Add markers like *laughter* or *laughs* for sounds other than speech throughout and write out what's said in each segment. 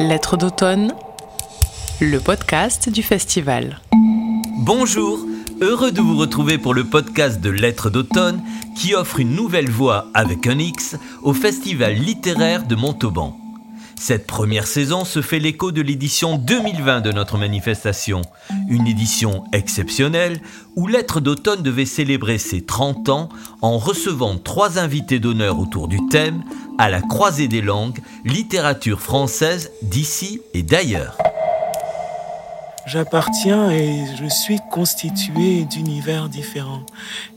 Lettres d'automne, le podcast du festival. Bonjour, heureux de vous retrouver pour le podcast de Lettres d'automne qui offre une nouvelle voix avec un X au festival littéraire de Montauban. Cette première saison se fait l'écho de l'édition 2020 de notre manifestation, une édition exceptionnelle où Lettres d'automne devait célébrer ses 30 ans en recevant trois invités d'honneur autour du thème à la croisée des langues, littérature française d'ici et d'ailleurs. J'appartiens et je suis constitué d'univers différents.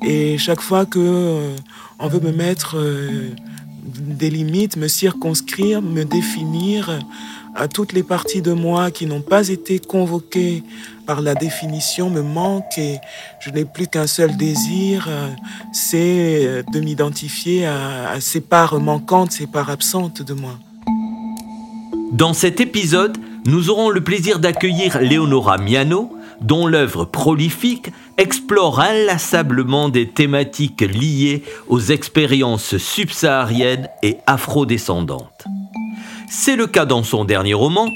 Et chaque fois que euh, on veut me mettre euh, des limites, me circonscrire, me définir à toutes les parties de moi qui n'ont pas été convoquées par la définition me manquent et je n'ai plus qu'un seul désir, euh, c'est de m'identifier à, ces parts manquantes, ces parts absentes de moi. Dans cet épisode, nous aurons le plaisir d'accueillir Leonora Miano, dont l'œuvre prolifique explore inlassablement des thématiques liées aux expériences subsahariennes et afrodescendantes. C'est le cas dans son dernier roman,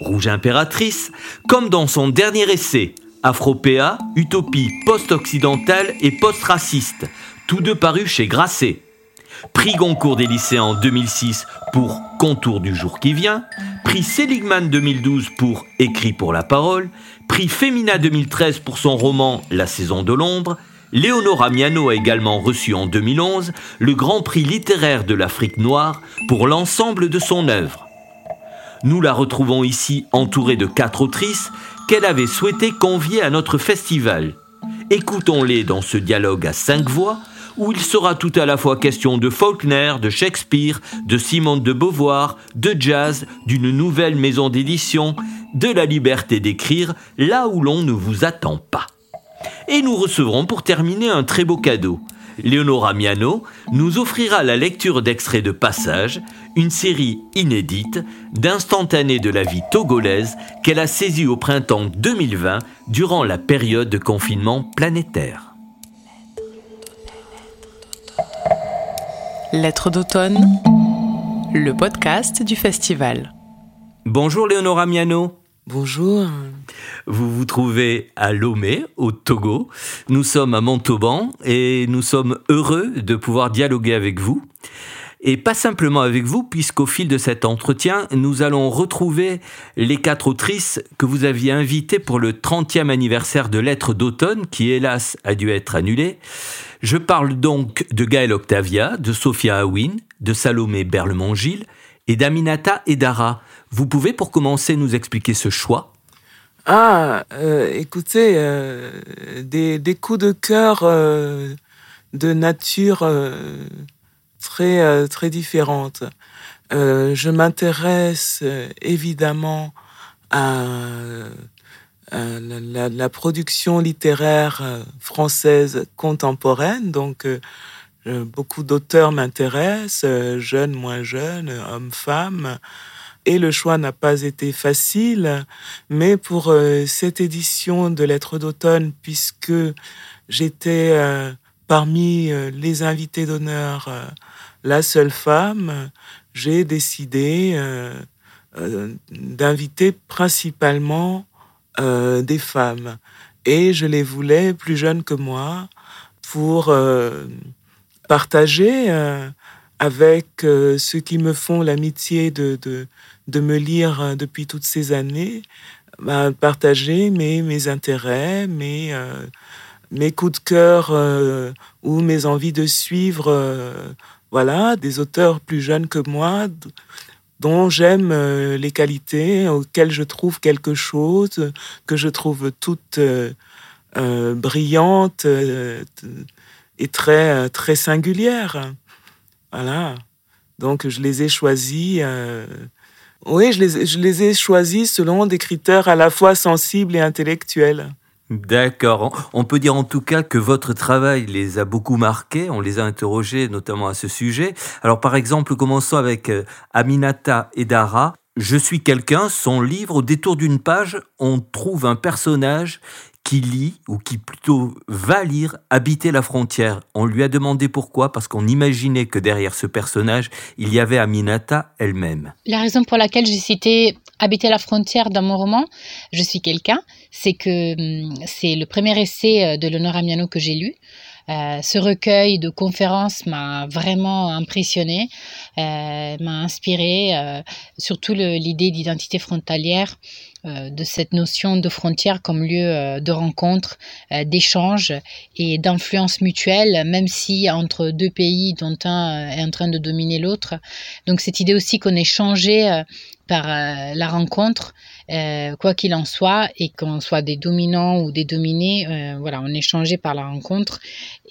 Rouge Impératrice, comme dans son dernier essai, Afropéa, Utopie post-occidentale et post-raciste, tous deux parus chez Grasset. Prix Goncourt des lycéens en 2006 pour Contour du jour qui vient, prix Seligman 2012 pour Écrit pour la parole, prix Femina 2013 pour son roman La saison de l'ombre, Léonora Miano a également reçu en 2011 le Grand Prix littéraire de l'Afrique noire pour l'ensemble de son œuvre. Nous la retrouvons ici entourée de quatre autrices qu'elle avait souhaité convier à notre festival. Écoutons-les dans ce dialogue à cinq voix où il sera tout à la fois question de Faulkner, de Shakespeare, de Simone de Beauvoir, de jazz, d'une nouvelle maison d'édition, de la liberté d'écrire là où l'on ne vous attend pas. Et nous recevrons pour terminer un très beau cadeau. Leonora Miano nous offrira la lecture d'extraits de passage, une série inédite d'instantanés de la vie togolaise qu'elle a saisie au printemps 2020 durant la période de confinement planétaire. Lettres d'automne, le podcast du festival. Bonjour Léonora Miano. Bonjour. Vous vous trouvez à Lomé, au Togo. Nous sommes à Montauban et nous sommes heureux de pouvoir dialoguer avec vous. Et pas simplement avec vous, puisqu'au fil de cet entretien, nous allons retrouver les quatre autrices que vous aviez invitées pour le 30e anniversaire de Lettres d'automne, qui hélas a dû être annulé. Je parle donc de Gaël Octavia, de Sophia Awin, de Salomé Berlemont-Gilles et d'Aminata Edara. Vous pouvez pour commencer nous expliquer ce choix? Ah, euh, écoutez, euh, des, coups de cœur euh, de nature très, très différente. je m'intéresse évidemment à euh, la, production littéraire euh, française contemporaine. Donc, euh, beaucoup d'auteurs m'intéressent, jeunes, moins jeunes, hommes, femmes. Et le choix n'a pas été facile, mais pour cette édition de Lettres d'automne, puisque j'étais parmi les invités d'honneur la seule femme, j'ai décidé d'inviter principalement euh, des femmes. Et je les voulais plus jeunes que moi pour euh, partager euh, avec ceux qui me font l'amitié de, de, me lire depuis toutes ces années, bah, partager mes, mes intérêts, mes, mes coups de cœur ou mes envies de suivre voilà, des auteurs plus jeunes que moi, dont j'aime euh, les qualités, auxquelles je trouve quelque chose, que je trouve toutes euh, euh, brillantes et très, très singulières. Voilà. Donc je les ai choisis. oui, je les, je les ai choisis selon des critères à la fois sensibles et intellectuels. D'accord. On peut dire en tout cas que votre travail les a beaucoup marqués. On les a interrogés notamment à ce sujet. Alors par exemple, commençons avec euh, Aminata Edara. Je suis quelqu'un, son livre, au détour d'une page, on trouve un personnage qui lit, ou qui plutôt va lire, habiter la frontière. On lui a demandé pourquoi, parce qu'on imaginait que derrière ce personnage, il y avait Aminata elle-même. La raison pour laquelle j'ai cité Habiter la frontière dans mon roman, je suis quelqu'un, c'est que hum, c'est le premier essai euh, de Léonore Amiano que j'ai lu. Euh, ce recueil de conférences m'a vraiment impressionné, euh, m'a inspiré, surtout l'idée d'identité frontalière, de cette notion de frontière comme lieu de rencontre, d'échange et d'influence mutuelle, même si entre deux pays dont un est en train de dominer l'autre. Donc cette idée aussi qu'on est changé par la rencontre euh, quoi qu'il en soit, et qu'on soit des dominants ou des dominés, euh, voilà, on est changé par la rencontre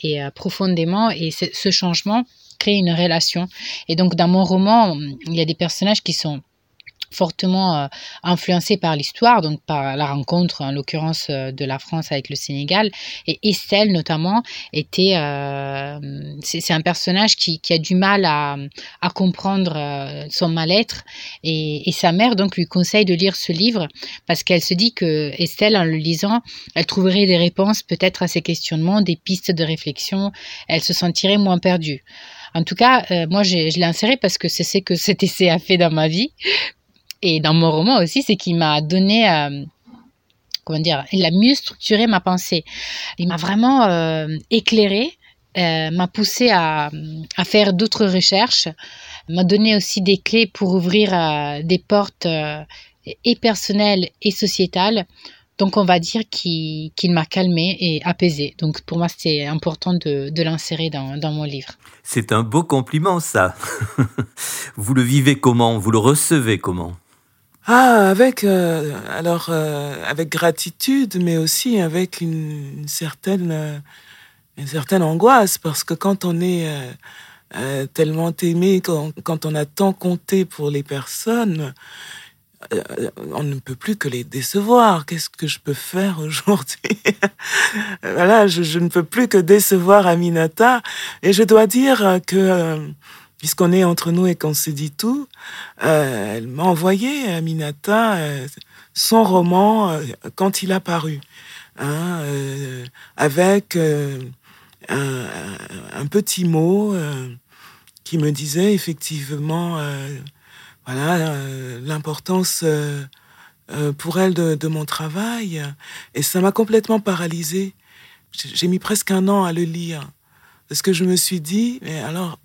et euh, profondément, et ce changement crée une relation. Et donc dans mon roman, il y a des personnages qui sont fortement euh, influencé par l'histoire, donc par la rencontre, en l'occurrence euh, de la France avec le Sénégal. Et Estelle, notamment, était. Euh, c'est un personnage qui, a du mal à, comprendre son mal-être. Et, sa mère, donc, lui conseille de lire ce livre parce qu'elle se dit que Estelle, en le lisant, elle trouverait des réponses peut-être à ses questionnements, des pistes de réflexion. Elle se sentirait moins perdue. En tout cas, moi, je l'ai inséré parce que c'est ce que cet essai a fait dans ma vie et dans mon roman aussi, c'est qu'il m'a donné, euh, comment dire, il a mieux structuré ma pensée. Il m'a vraiment euh, éclairé, euh, m'a poussé à, faire d'autres recherches, m'a donné aussi des clés pour ouvrir des portes et personnelles et sociétales. Donc on va dire qu'il m'a calmé et apaisé. Donc pour moi c'est important de, l'insérer dans mon livre. C'est un beau compliment ça. *laughs* vous le vivez comment? Vous le recevez comment? Ah, avec euh, alors euh, avec gratitude, mais aussi avec une, une certaine euh, une certaine angoisse parce que quand on est tellement aimé, quand, quand, on a tant compté pour les personnes, on ne peut plus que les décevoir. Qu'est-ce que je peux faire aujourd'hui? *laughs* Voilà, je, je, ne peux plus que décevoir Aminata et je dois dire que puisqu'on est entre nous et qu'on se dit tout, euh, elle m'a envoyé, Aminata, euh, son roman euh, quand il a paru, hein, euh, avec un, petit mot qui me disait effectivement, voilà, l'importance pour elle de, mon travail, et ça m'a complètement paralysée. J'ai mis presque un an à le lire, parce que je me suis dit, mais alors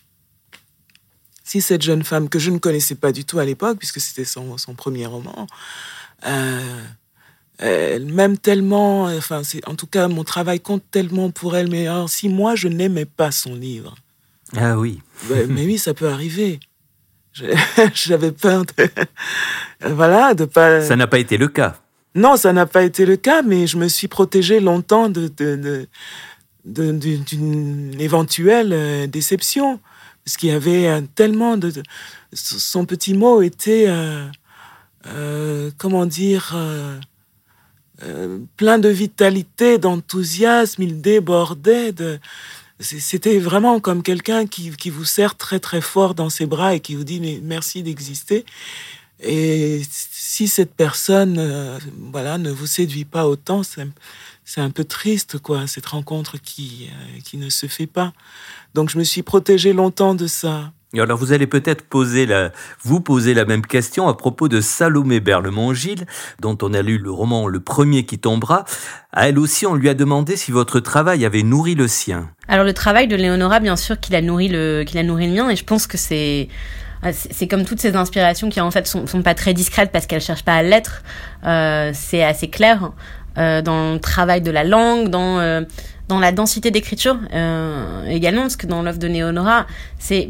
si cette jeune femme que je ne connaissais pas du tout à l'époque, puisque c'était son, son, premier roman, euh, elle m'aime tellement, enfin, en tout cas, mon travail compte tellement pour elle, mais alors, si moi, je n'aimais pas son livre. Ah oui. mais, mais oui, ça peut arriver. *laughs* J'avais peur de. *laughs* voilà, de pas. Ça n'a pas été le cas. Non, ça n'a pas été le cas, mais je me suis protégée longtemps de, de, de, d'une éventuelle euh, déception parce qu'il avait euh, tellement de, son petit mot était euh, euh, comment dire plein de vitalité d'enthousiasme. Il débordait c'était vraiment comme quelqu'un qui, qui vous serre très très fort dans ses bras et qui vous dit merci d'exister. Et si cette personne voilà ne vous séduit pas autant c'est un peu triste quoi cette rencontre qui qui ne se fait pas donc je me suis protégée longtemps de ça. Et alors vous allez peut-être poser la, vous poser la même question à propos de Salomé Berlemont-Gilles, dont on a lu le roman Le premier qui tombera. À elle aussi, on lui a demandé si votre travail avait nourri le sien. Alors le travail de Léonora, bien sûr qu'il a nourri le, qu'il a nourri le mien, et je pense que c'est c'est comme toutes ces inspirations qui en fait sont, sont pas très discrètes parce qu'elles cherchent pas à l'être. Euh, c'est assez clair euh, dans le travail de la langue, dans euh, dans la densité d'écriture euh, également parce que dans l'œuvre de Néonora c'est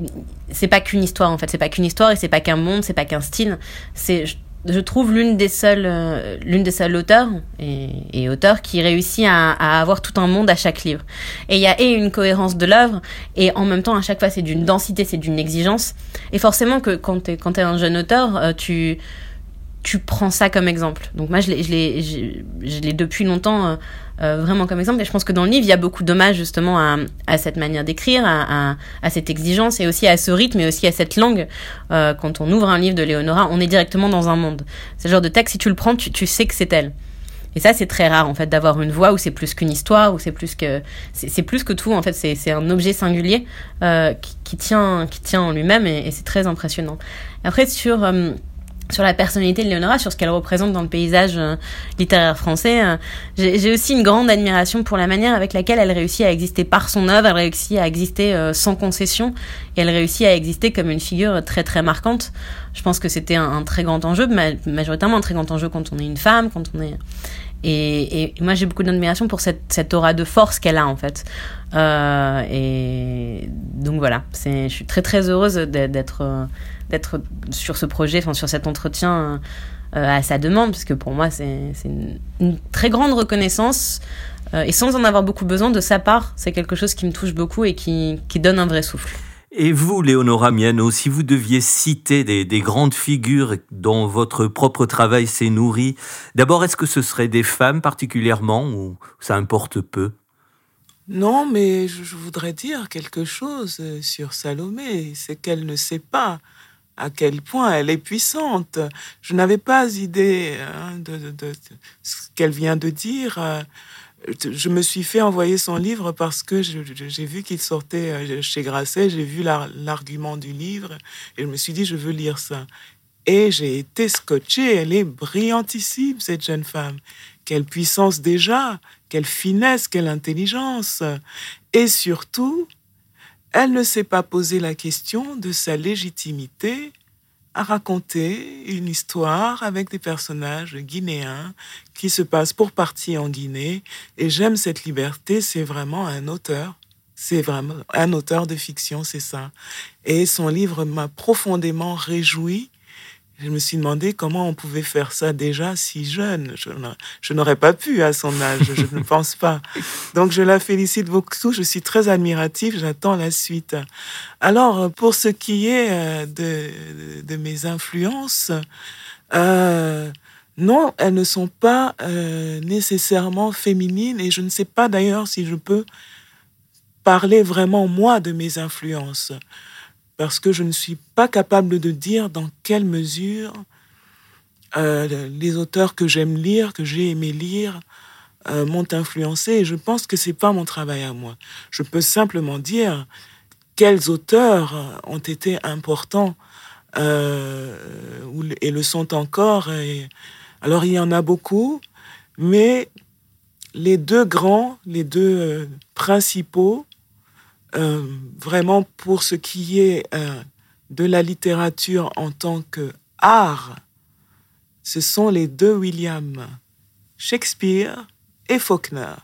c'est pas qu'une histoire en fait. C'est pas qu'une histoire et c'est pas qu'un monde c'est pas qu'un style. C'est je, trouve l'une des seules euh, l'une des seules auteurs et, auteurs qui réussit à, avoir tout un monde à chaque livre. Et il y a et une cohérence de l'œuvre et en même temps à chaque fois c'est d'une densité c'est d'une exigence. Et forcément que quand t'es quand t'es un jeune auteur euh, tu tu prends ça comme exemple. Donc moi, je l'ai, je l'ai depuis longtemps euh, vraiment comme exemple. Et je pense que dans le livre, il y a beaucoup d'hommages justement à, cette manière d'écrire, à, cette exigence et aussi à ce rythme et aussi à cette langue. Euh, quand on ouvre un livre de Léonora, on est directement dans un monde. C'est le genre de texte, si tu le prends, tu, sais que c'est elle. Et ça, c'est très rare en fait d'avoir une voix où c'est plus qu'une histoire, où c'est plus que c'est plus que tout. En fait, c'est un objet singulier euh, qui, tient qui tient en lui-même et, c'est très impressionnant. Après sur sur la personnalité de Léonora, sur ce qu'elle représente dans le paysage euh, littéraire français. Euh, j'ai aussi une grande admiration pour la manière avec laquelle elle réussit à exister par son œuvre, elle réussit à exister euh, sans concession, et elle réussit à exister comme une figure très très marquante. Je pense que c'était un, très grand enjeu, majoritairement un très grand enjeu quand on est une femme, quand on est... Et, moi j'ai beaucoup d'admiration pour cette, cette aura de force qu'elle a en fait. Euh, et donc voilà, je suis très très heureuse d'être d'être sur ce projet, enfin sur cet entretien euh, à sa demande, parce que pour moi c'est une, très grande reconnaissance euh, et sans en avoir beaucoup besoin de sa part, c'est quelque chose qui me touche beaucoup et qui, qui donne un vrai souffle. Et vous, Léonora Miano, si vous deviez citer des, des grandes figures dont votre propre travail s'est nourri, d'abord, est-ce que ce seraient des femmes particulièrement ou ça importe peu? Non, mais je voudrais dire quelque chose sur Salomé, c'est qu'elle ne sait pas à quel point elle est puissante. Je n'avais pas idée hein, de, ce qu'elle vient de dire. Je me suis fait envoyer son livre parce que j'ai vu qu'il sortait euh, chez Grasset, j'ai vu l'argument du livre et je me suis dit, je veux lire ça. Et j'ai été scotchée, elle est brillantissime, cette jeune femme. Quelle puissance déjà, quelle finesse, quelle intelligence. Et surtout, elle ne s'est pas posé la question de sa légitimité à raconter une histoire avec des personnages guinéens qui se passent pour partie en Guinée. Et j'aime cette liberté, c'est vraiment un auteur. C'est vraiment un auteur de fiction, c'est ça. Et son livre m'a profondément réjoui je me suis demandé comment on pouvait faire ça déjà si jeune. Je, n'aurais pas pu à son âge, je ne pense pas. Donc je la félicite beaucoup, je suis très admiratif, j'attends la suite. Alors, pour ce qui est euh, de, de mes influences, euh, non, elles ne sont pas euh, nécessairement féminines et je ne sais pas d'ailleurs si je peux parler vraiment moi de mes influences parce que je ne suis pas capable de dire dans quelle mesure euh, les auteurs que j'aime lire, que j'ai aimé lire, euh, m'ont influencé. Je pense que c'est pas mon travail à moi. Je peux simplement dire quels auteurs ont été importants euh, et le sont encore. alors il y en a beaucoup, mais les deux grands, les deux principaux, euh, vraiment pour ce qui est euh, de la littérature en tant que art, ce sont les deux William, Shakespeare et Faulkner,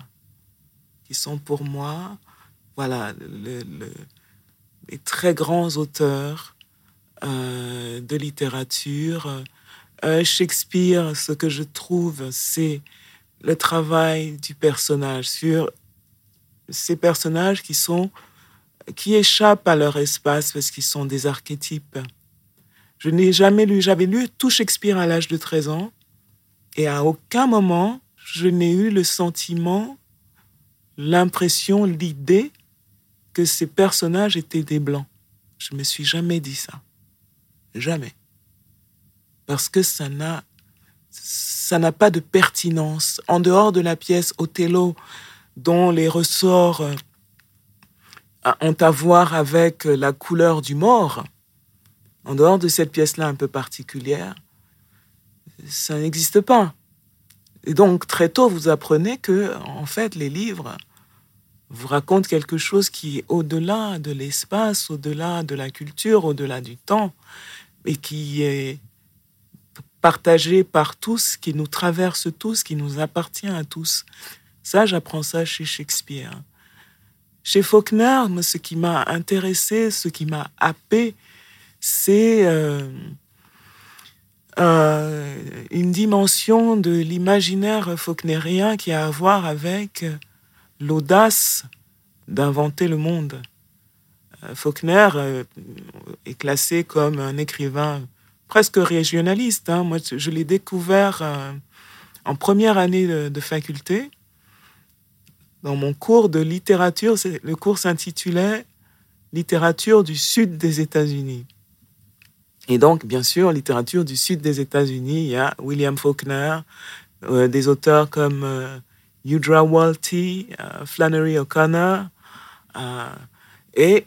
qui sont pour moi, voilà, les très grands auteurs euh, de littérature. Shakespeare, ce que je trouve, c'est le travail du personnage sur ces personnages qui sont qui échappent à leur espace parce qu'ils sont des archétypes. Je n'ai jamais lu, j'avais lu tout Shakespeare à l'âge de 13 ans, et à aucun moment je n'ai eu le sentiment, l'impression, l'idée que ces personnages étaient des blancs. Je me suis jamais dit ça. Jamais. Parce que ça n'a ça n'a pas de pertinence. En dehors de la pièce Othello, dont les ressorts ont à voir avec la couleur du mort, en dehors de cette pièce-là un peu particulière, ça n'existe pas. Et donc, très tôt, vous apprenez que, en fait, les livres vous racontent quelque chose qui est au-delà de l'espace, au-delà de la culture, au-delà du temps, et qui est partagé par tous, qui nous traverse tous, qui nous appartient à tous. Ça, j'apprends ça chez Shakespeare. Chez Faulkner, ce qui m'a intéressé, ce qui m'a happé, c'est euh, euh, une dimension de l'imaginaire faulknerien qui a à voir avec l'audace d'inventer le monde. Euh, Faulkner est classé comme un écrivain presque régionaliste. Hein. Moi, je l'ai découvert en première année de faculté dans mon cours de littérature, le cours s'intitulait Littérature du Sud des États-Unis. Et donc, bien sûr, littérature du Sud des États-Unis, il y a William Faulkner, euh, des auteurs comme euh, Eudra Walty, euh, Flannery O'Connor. et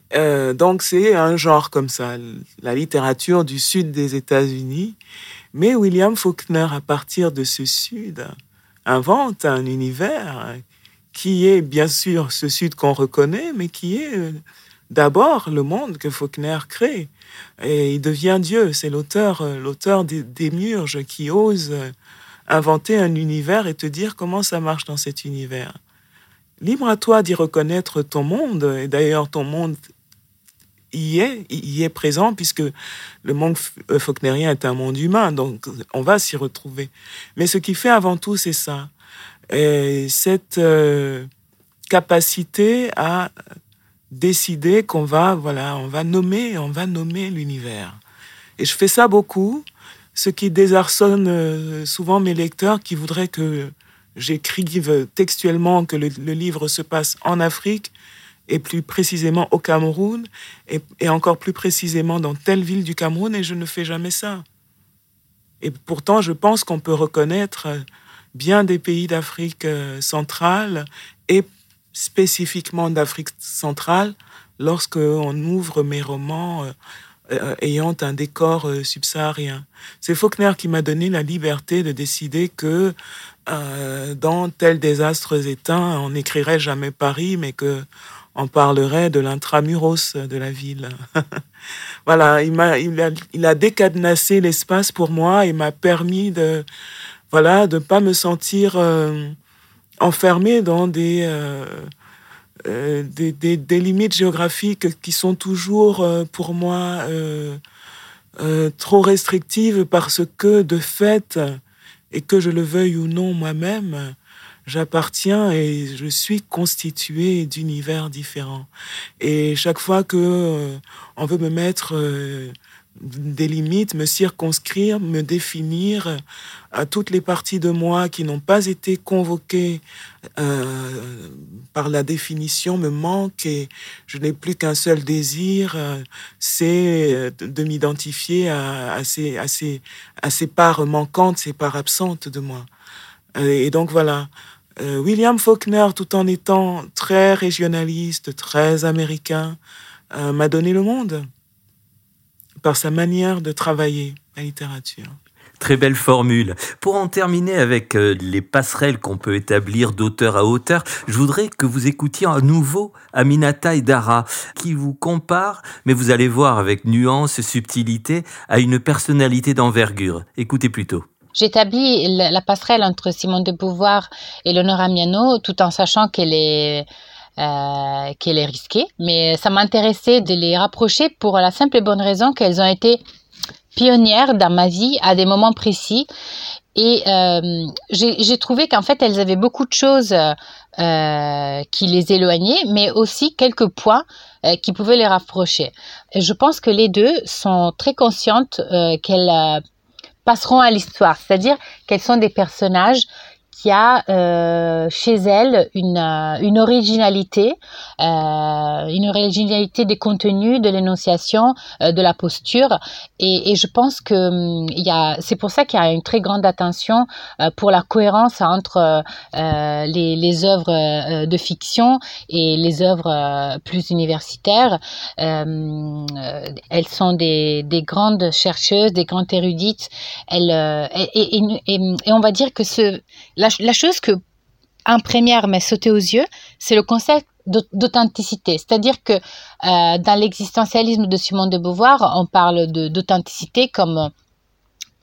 donc, c'est un genre comme ça, la littérature du Sud des États-Unis. Mais William Faulkner, à partir de ce sud, invente un univers qui est bien sûr ce sud qu'on reconnaît, mais qui est euh, d'abord le monde que Faulkner crée. Et il devient Dieu. C'est l'auteur, euh, l'auteur des, des Murges qui ose euh, inventer un univers et te dire comment ça marche dans cet univers. Libre à toi d'y reconnaître ton monde. Et d'ailleurs, ton monde y est, y est présent puisque le monde faulknerien est un monde humain. Donc, on va s'y retrouver. Mais ce qui fait avant tout, c'est ça. Et cette euh, capacité à décider qu'on va, voilà, on va nommer, on va nommer l'univers. Et je fais ça beaucoup, ce qui désarçonne euh, souvent mes lecteurs qui voudraient que j'écrive textuellement que le, livre se passe en Afrique et plus précisément au Cameroun et, et, encore plus précisément dans telle ville du Cameroun et je ne fais jamais ça. Et pourtant, je pense qu'on peut reconnaître bien des pays d'Afrique euh, centrale et spécifiquement d'Afrique centrale lorsque on ouvre mes romans euh, euh, ayant un décor subsaharien. C'est Faulkner qui m'a donné la liberté de décider que dans tel désastre éteint, on n'écrirait jamais Paris, mais que on parlerait de l'intramuros de la ville. *laughs* voilà, il m'a, il a, il a décadenassé l'espace pour moi et m'a permis de, voilà, de ne pas me sentir euh, enfermé dans des, euh, euh, des, des, des, limites géographiques qui sont toujours pour moi trop restrictives parce que de fait, et que je le veuille ou non moi-même, j'appartiens et je suis constitué d'univers différents. Et chaque fois que on veut me mettre des limites, me circonscrire, me définir à toutes les parties de moi qui n'ont pas été convoquées euh, par la définition me manquent et je n'ai plus qu'un seul désir, euh, c'est de m'identifier à, ces, à, ces, à ces parts manquantes, ces parts absentes de moi. Et donc voilà, euh, William Faulkner, tout en étant très régionaliste, très américain, m'a donné le monde par sa manière de travailler la littérature. Très belle formule. Pour en terminer avec euh, les passerelles qu'on peut établir d'auteur à auteur, je voudrais que vous écoutiez à nouveau Aminata Dara, qui vous compare, mais vous allez voir avec nuance et subtilité, à une personnalité d'envergure. Écoutez plutôt. J'établis la passerelle entre Simone de Beauvoir et Leonora Miano tout en sachant qu'elle est euh, qu'elle est risquée. Mais ça m'intéressait de les rapprocher pour la simple et bonne raison qu'elles ont été pionnières dans ma vie à des moments précis. Et euh, j'ai trouvé qu'en fait, elles avaient beaucoup de choses euh, qui les éloignaient, mais aussi quelques points qui pouvaient les rapprocher. Et je pense que les deux sont très conscientes qu'elles passeront à l'histoire, c'est-à-dire qu'elles sont des personnages qui a euh, chez elle une, euh, originalité, euh, une originalité des contenus, de l'énonciation, de la posture. Et, je pense que hum, c'est pour ça qu'il y a une très grande attention pour la cohérence entre les, œuvres de fiction et les œuvres plus universitaires. elles sont des, des grandes chercheuses, des grandes érudites. Elles, et on va dire que ce, la la, chose que en première m'est sautée aux yeux, c'est le concept d'authenticité. C'est-à-dire que euh, dans l'existentialisme de Simone de Beauvoir, on parle d'authenticité comme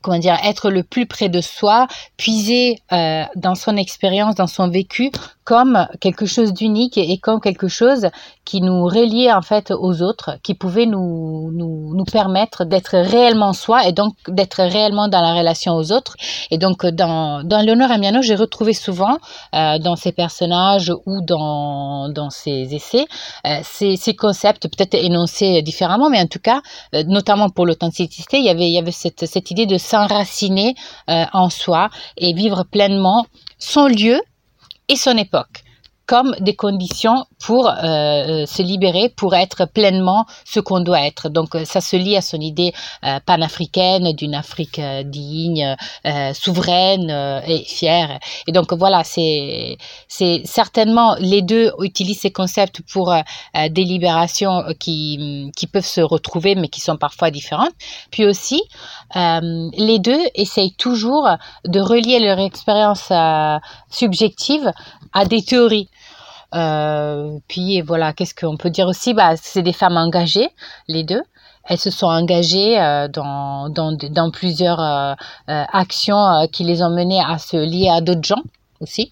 comment dire, être le plus près de soi, puiser euh, dans son expérience, dans son vécu, comme quelque chose d'unique et, comme quelque chose qui nous reliait en fait aux autres, qui pouvait nous, nous, nous permettre d'être réellement soi et donc d'être réellement dans la relation aux autres. Et donc dans, dans Léonore Amiano, j'ai retrouvé souvent euh, dans ses personnages ou dans, dans ses essais euh, ces, ces, concepts peut-être énoncés différemment, mais en tout cas, euh, notamment pour l'authenticité, il y avait, il y avait cette, cette idée de s'enraciner euh, en soi et vivre pleinement son lieu et son époque. Comme des conditions pour euh, se libérer, pour être pleinement ce qu'on doit être. Donc ça se lie à son idée panafricaine d'une Afrique digne, souveraine et fière. Et donc voilà, c'est c'est certainement les deux utilisent ces concepts pour des libérations qui qui peuvent se retrouver mais qui sont parfois différentes. Puis aussi les deux essayent toujours de relier leur expérience euh, subjective à des théories. Euh, puis voilà, qu'est-ce qu'on peut dire aussi? Bah, C'est des femmes engagées, les deux. Elles se sont engagées euh, dans, plusieurs actions qui les ont menées à se lier à d'autres gens aussi.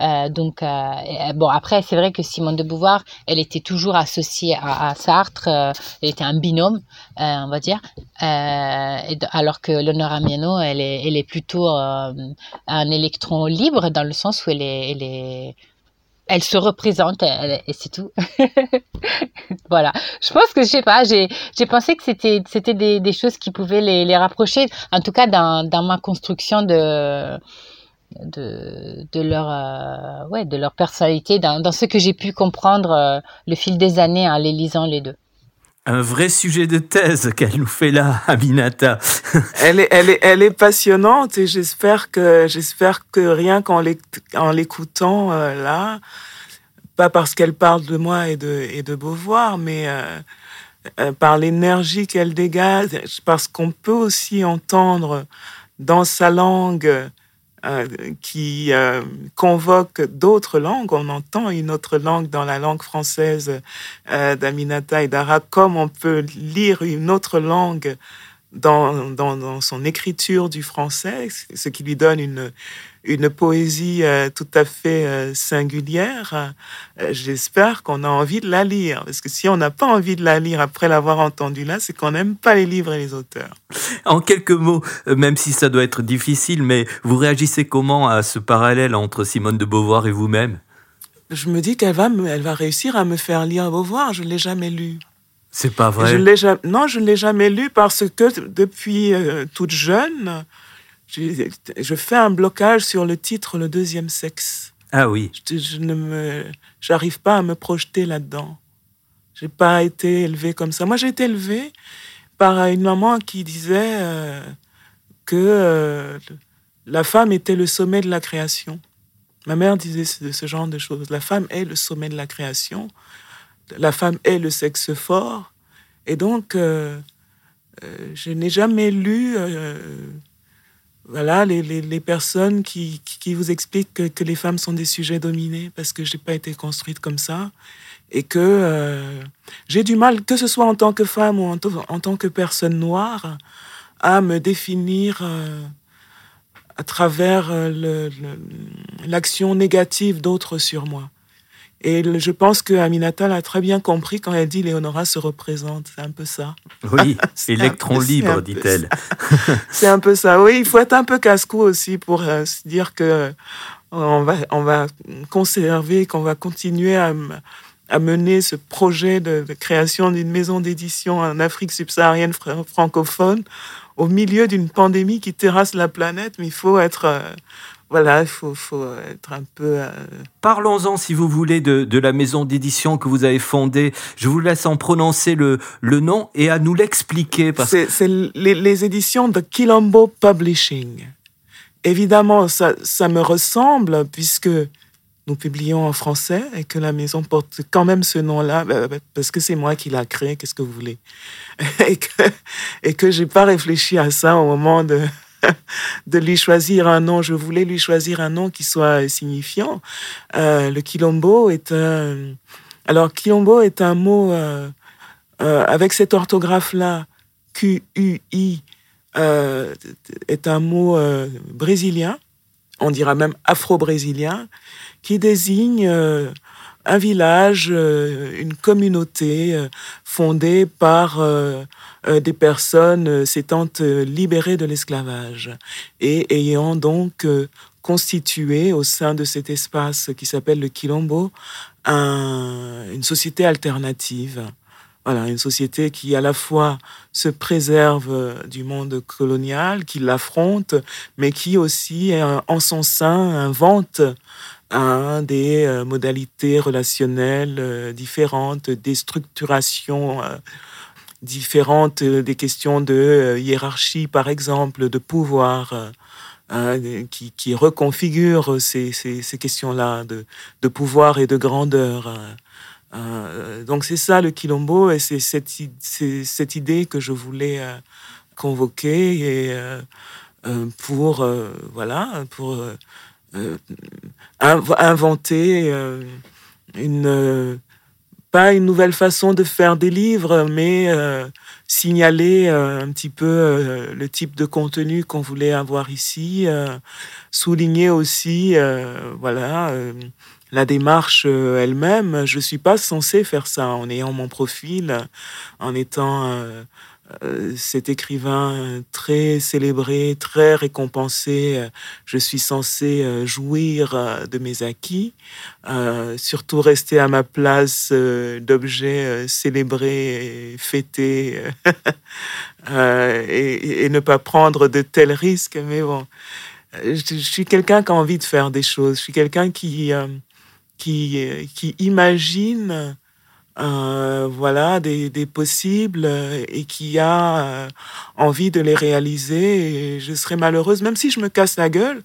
Euh, donc, euh, bon, après, c'est vrai que Simone de Beauvoir, elle était toujours associée à, Sartre, euh, elle était un binôme, on va dire, alors que Leonora Miano, elle est, plutôt un électron libre dans le sens où elle est elle se représente et c'est tout. *laughs* voilà. Je pense que je sais pas, j'ai j'ai pensé que c'était c'était des, des choses qui pouvaient les, les rapprocher, en tout cas dans, dans ma construction de de, de, leur, euh, ouais, de leur personnalité, dans, dans ce que j'ai pu comprendre euh, le fil des années en les lisant les deux. Un vrai sujet de thèse qu'elle nous fait là, *laughs* Aminata. elle, est, elle, est, elle est passionnante et j'espère que, j'espère que rien qu'en l'écoutant euh, là, pas parce qu'elle parle de moi et de, et de Beauvoir, mais par l'énergie qu'elle dégage, parce qu'on peut aussi entendre dans sa langue euh, qui euh, convoque d'autres langues. On entend une autre langue dans la langue française euh, d'Aminata et d'Ara, comme on peut lire une autre langue dans, dans, dans, son écriture du français, ce qui lui donne une, une poésie euh, tout à fait euh, singulière. Euh, j'espère qu'on a envie de la lire, parce que si on n'a pas envie de la lire après l'avoir entendue là, c'est qu'on n'aime pas les livres et les auteurs. En quelques mots, même si ça doit être difficile, mais vous réagissez comment à ce parallèle entre Simone de Beauvoir et vous-même? Je me dis qu'elle va, elle va réussir à me faire lire Beauvoir. Je l'ai jamais lu. C'est pas vrai? Je non, je ne l'ai jamais lu parce que depuis toute jeune, je, fais un blocage sur le titre Le deuxième sexe. Ah oui. Je, je ne me, j'arrive pas à me projeter là-dedans. J'ai pas été élevée comme ça. Moi, j'ai été élevée par une maman qui disait euh, que euh, la femme était le sommet de la création. Ma mère disait ce, ce genre de choses. La femme est le sommet de la création la femme est le sexe fort. Et donc, euh, je n'ai jamais lu voilà, les, les, personnes qui, qui, vous expliquent que, que, les femmes sont des sujets dominés, parce que je n'ai pas été construite comme ça. Et que j'ai du mal, que ce soit en tant que femme ou en, en tant que personne noire, à me définir à travers l'action négative d'autres sur moi. Et je pense que Aminata l'a très bien compris quand elle dit Léonora se représente. C'est un peu ça. Oui, *laughs* électron libre, dit-elle. c'est un peu ça. Oui, il faut être un peu casse-cou aussi pour euh, se dire que euh, on va, on va conserver, qu'on va continuer à, à, mener ce projet de, création d'une maison d'édition en Afrique subsaharienne francophone au milieu d'une pandémie qui terrasse la planète. Mais il faut être euh, voilà, il faut, être un peu... Euh, Parlons-en, si vous voulez, de, la maison d'édition que vous avez fondée. Je vous laisse en prononcer le, le nom et à nous l'expliquer. C'est les, éditions de Quilombo Publishing. Évidemment, ça, ça me ressemble puisque nous publions en français et que la maison porte quand même ce nom-là, bah, bah, parce que c'est moi qui l'a créé, qu'est-ce que vous voulez? *laughs* Et que, et que j'ai pas réfléchi à ça au moment de, *laughs* de lui choisir un nom. Je voulais lui choisir un nom qui soit signifiant. Euh, le quilombo est un. Alors, quilombo est un mot euh, euh, avec cette orthographe-là, Q-U-I, est un mot brésilien, on dira même afro-brésilien, qui désigne un village, une communauté fondée par euh, des personnes euh, s'étant euh, libérées de l'esclavage et ayant donc constitué au sein de cet espace qui s'appelle le Quilombo une société alternative. voilà, une société qui à la fois se préserve du monde colonial, qui l'affronte, mais qui aussi, en son sein, invente des modalités relationnelles différentes, des structurations différentes, des questions de hiérarchie, par exemple, de pouvoir. Qui, qui, reconfigure ces, ces, questions-là de, de, pouvoir et de grandeur. Euh, donc c'est ça le Quilombo et c'est cette, cette, idée que je voulais euh, convoquer et euh, pour voilà pour inventer une pas une nouvelle façon de faire des livres, mais signaler un petit peu le type de contenu qu'on voulait avoir ici, souligner aussi voilà la démarche euh, elle-même, je ne suis pas censé faire ça en ayant mon profil, en étant euh, euh, cet écrivain très célébré, très récompensé. Je suis censé jouir de mes acquis, surtout rester à ma place d'objet célébré fêté *laughs* et, ne pas prendre de tels risques. Mais bon, je, suis quelqu'un qui a envie de faire des choses. Je suis quelqu'un qui, qui imagine euh, voilà, des, des, possibles et qui a euh, envie de les réaliser. Et je serais malheureuse, même si je me casse la gueule,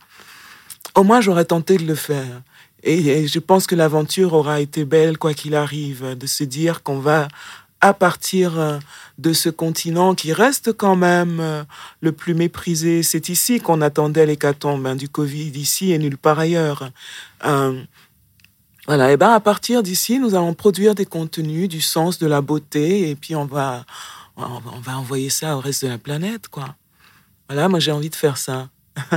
au moins j'aurais tenté de le faire. Et, je pense que l'aventure aura été belle, quoi qu'il arrive, de se dire qu'on va, à partir de ce continent qui reste quand même le plus méprisé, c'est ici qu'on attendait l'hécatombe hein, du Covid, ici et nulle part ailleurs. Euh, voilà, et ben à partir d'ici, nous allons produire des contenus, du sens, de la beauté, et puis on va, on va envoyer ça au reste de la planète, quoi. Voilà, moi j'ai envie de faire ça. *laughs*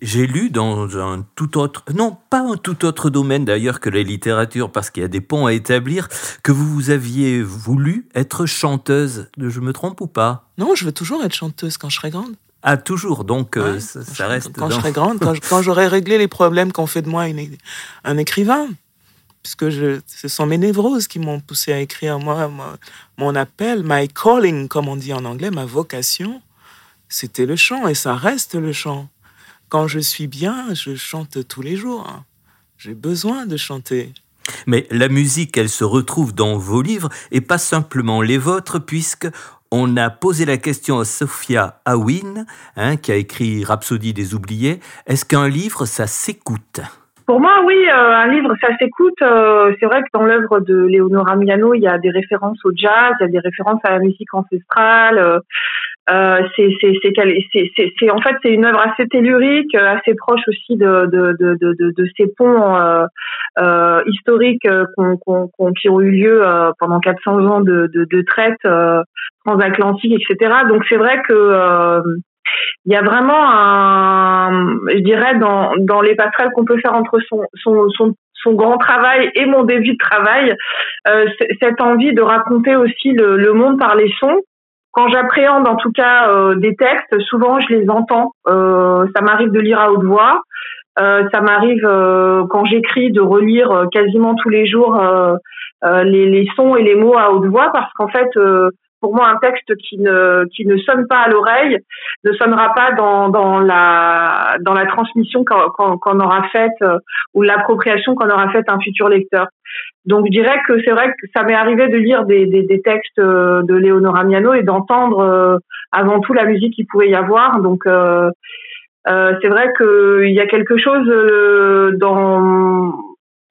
J'ai lu dans un tout autre, non pas un tout autre domaine d'ailleurs que la littérature, parce qu'il y a des ponts à établir, que vous aviez voulu être chanteuse. Je me trompe ou pas? Non, je veux toujours être chanteuse quand je serai grande. Ah, toujours, donc euh, ça, reste. Quand je serai grande, quand, j'aurai réglé les problèmes qu'on fait de moi un écrivain puisque je, ce sont mes névroses qui m'ont poussé à écrire. Moi, mon appel, my calling, comme on dit en anglais, ma vocation, c'était le chant et ça reste le chant. Quand je suis bien, je chante tous les jours. J'ai besoin de chanter. Mais la musique, elle se retrouve dans vos livres et pas simplement les vôtres, puisque on a posé la question à Sophia Awin, hein, qui a écrit Rhapsodie des oubliés. Est-ce qu'un livre, ça s'écoute? Pour moi, oui, euh, un livre, ça s'écoute. Euh, c'est vrai que dans l'œuvre de Leonora Miano, il y a des références au jazz, il y a des références à la musique ancestrale. Euh, c'est, c'est, en fait, c'est une œuvre assez tellurique, assez proche aussi de, de, de, de, de ces ponts euh, historiques qu'on, qui ont eu lieu pendant 400 ans de, de, de traite transatlantique, etc. Donc c'est vrai que il y a vraiment un, je dirais, dans, dans les passerelles qu'on peut faire entre son, son, son, son grand travail et mon début de travail, euh, cette envie de raconter aussi le, le, monde par les sons. Quand j'appréhende en tout cas euh, des textes, souvent je les entends. Euh, ça m'arrive de lire à haute voix. Ça m'arrive quand j'écris de relire quasiment tous les jours les, les, sons et les mots à haute voix parce qu'en fait pour moi, un texte qui ne qui ne sonne pas à l'oreille ne sonnera pas dans dans la dans la transmission qu'on aura faite euh, ou l'appropriation qu'on aura faite un futur lecteur. Donc, je dirais que c'est vrai que ça m'est arrivé de lire des, des, des, textes euh, de Léonora Miano et d'entendre euh, avant tout la musique qu'il pouvait y avoir. Donc, c'est vrai qu'il y a quelque chose dans,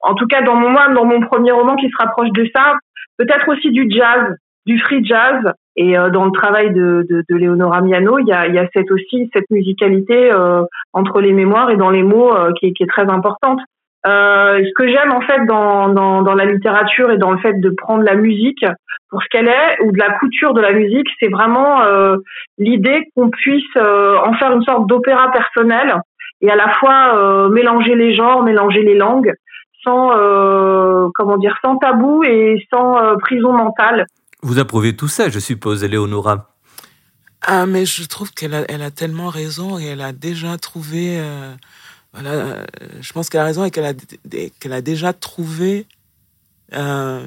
en tout cas dans mon dans mon premier roman qui se rapproche de ça. Peut-être aussi du jazz du free jazz. Et euh, dans le travail de, de, de Leonora Miano, il y a, y a cette aussi cette musicalité euh, entre les mémoires et dans les mots euh, qui, qui, est très importante. ce que j'aime en fait dans, dans, dans, la littérature et dans le fait de prendre la musique pour ce qu'elle est ou de la couture de la musique, c'est vraiment l'idée qu'on puisse en faire une sorte d'opéra personnel et à la fois mélanger les genres, mélanger les langues sans comment dire sans tabou et sans prison mentale. Vous approuvez tout ça, je suppose, Eleonora Ah, mais je trouve qu'elle a, elle a tellement raison et elle a déjà trouvé. Euh, voilà, euh, je pense qu'elle a raison et qu'elle a, déjà trouvé euh,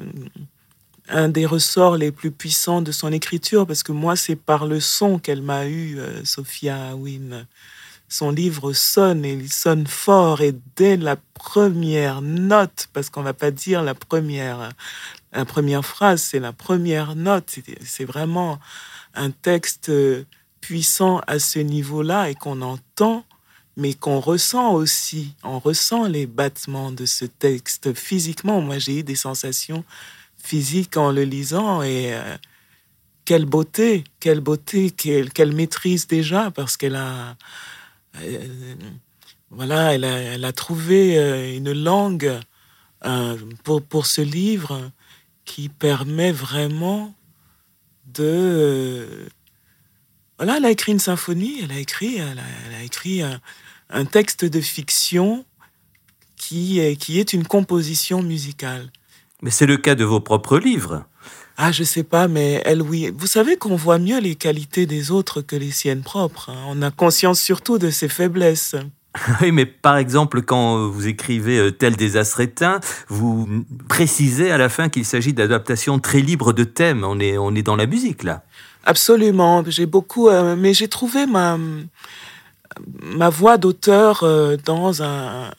un des ressorts les plus puissants de son écriture, parce que moi, c'est par le son qu'elle m'a eu, Sophia Wynne. Son livre sonne et il sonne fort et dès la première note, parce qu'on va pas dire la première, la première phrase, c'est la première note. C'est vraiment un texte puissant à ce niveau-là et qu'on entend, mais qu'on ressent aussi. On ressent les battements de ce texte physiquement. Moi, j'ai eu des sensations physiques en le lisant et euh, quelle beauté, quelle beauté qu'elle maîtrise déjà parce qu'elle a, euh, voilà, elle a, trouvé euh, une langue pour ce livre qui permet vraiment de voilà, elle a écrit une symphonie, elle a écrit, elle a, écrit un, texte de fiction qui est, qui est une composition musicale. Mais c'est le cas de vos propres livres. Ah, je sais pas, mais elle, oui. Vous savez qu'on voit mieux les qualités des autres que les siennes propres. Hein. On a conscience surtout de ses faiblesses. *laughs* Oui, mais par exemple, quand vous écrivez euh, Tel des Asrétins, vous précisez à la fin qu'il s'agit d'adaptations très libres de thèmes. On est, on est dans la musique, là. Absolument. J'ai beaucoup, euh, mais j'ai trouvé ma ma voix d'auteur euh, dans un,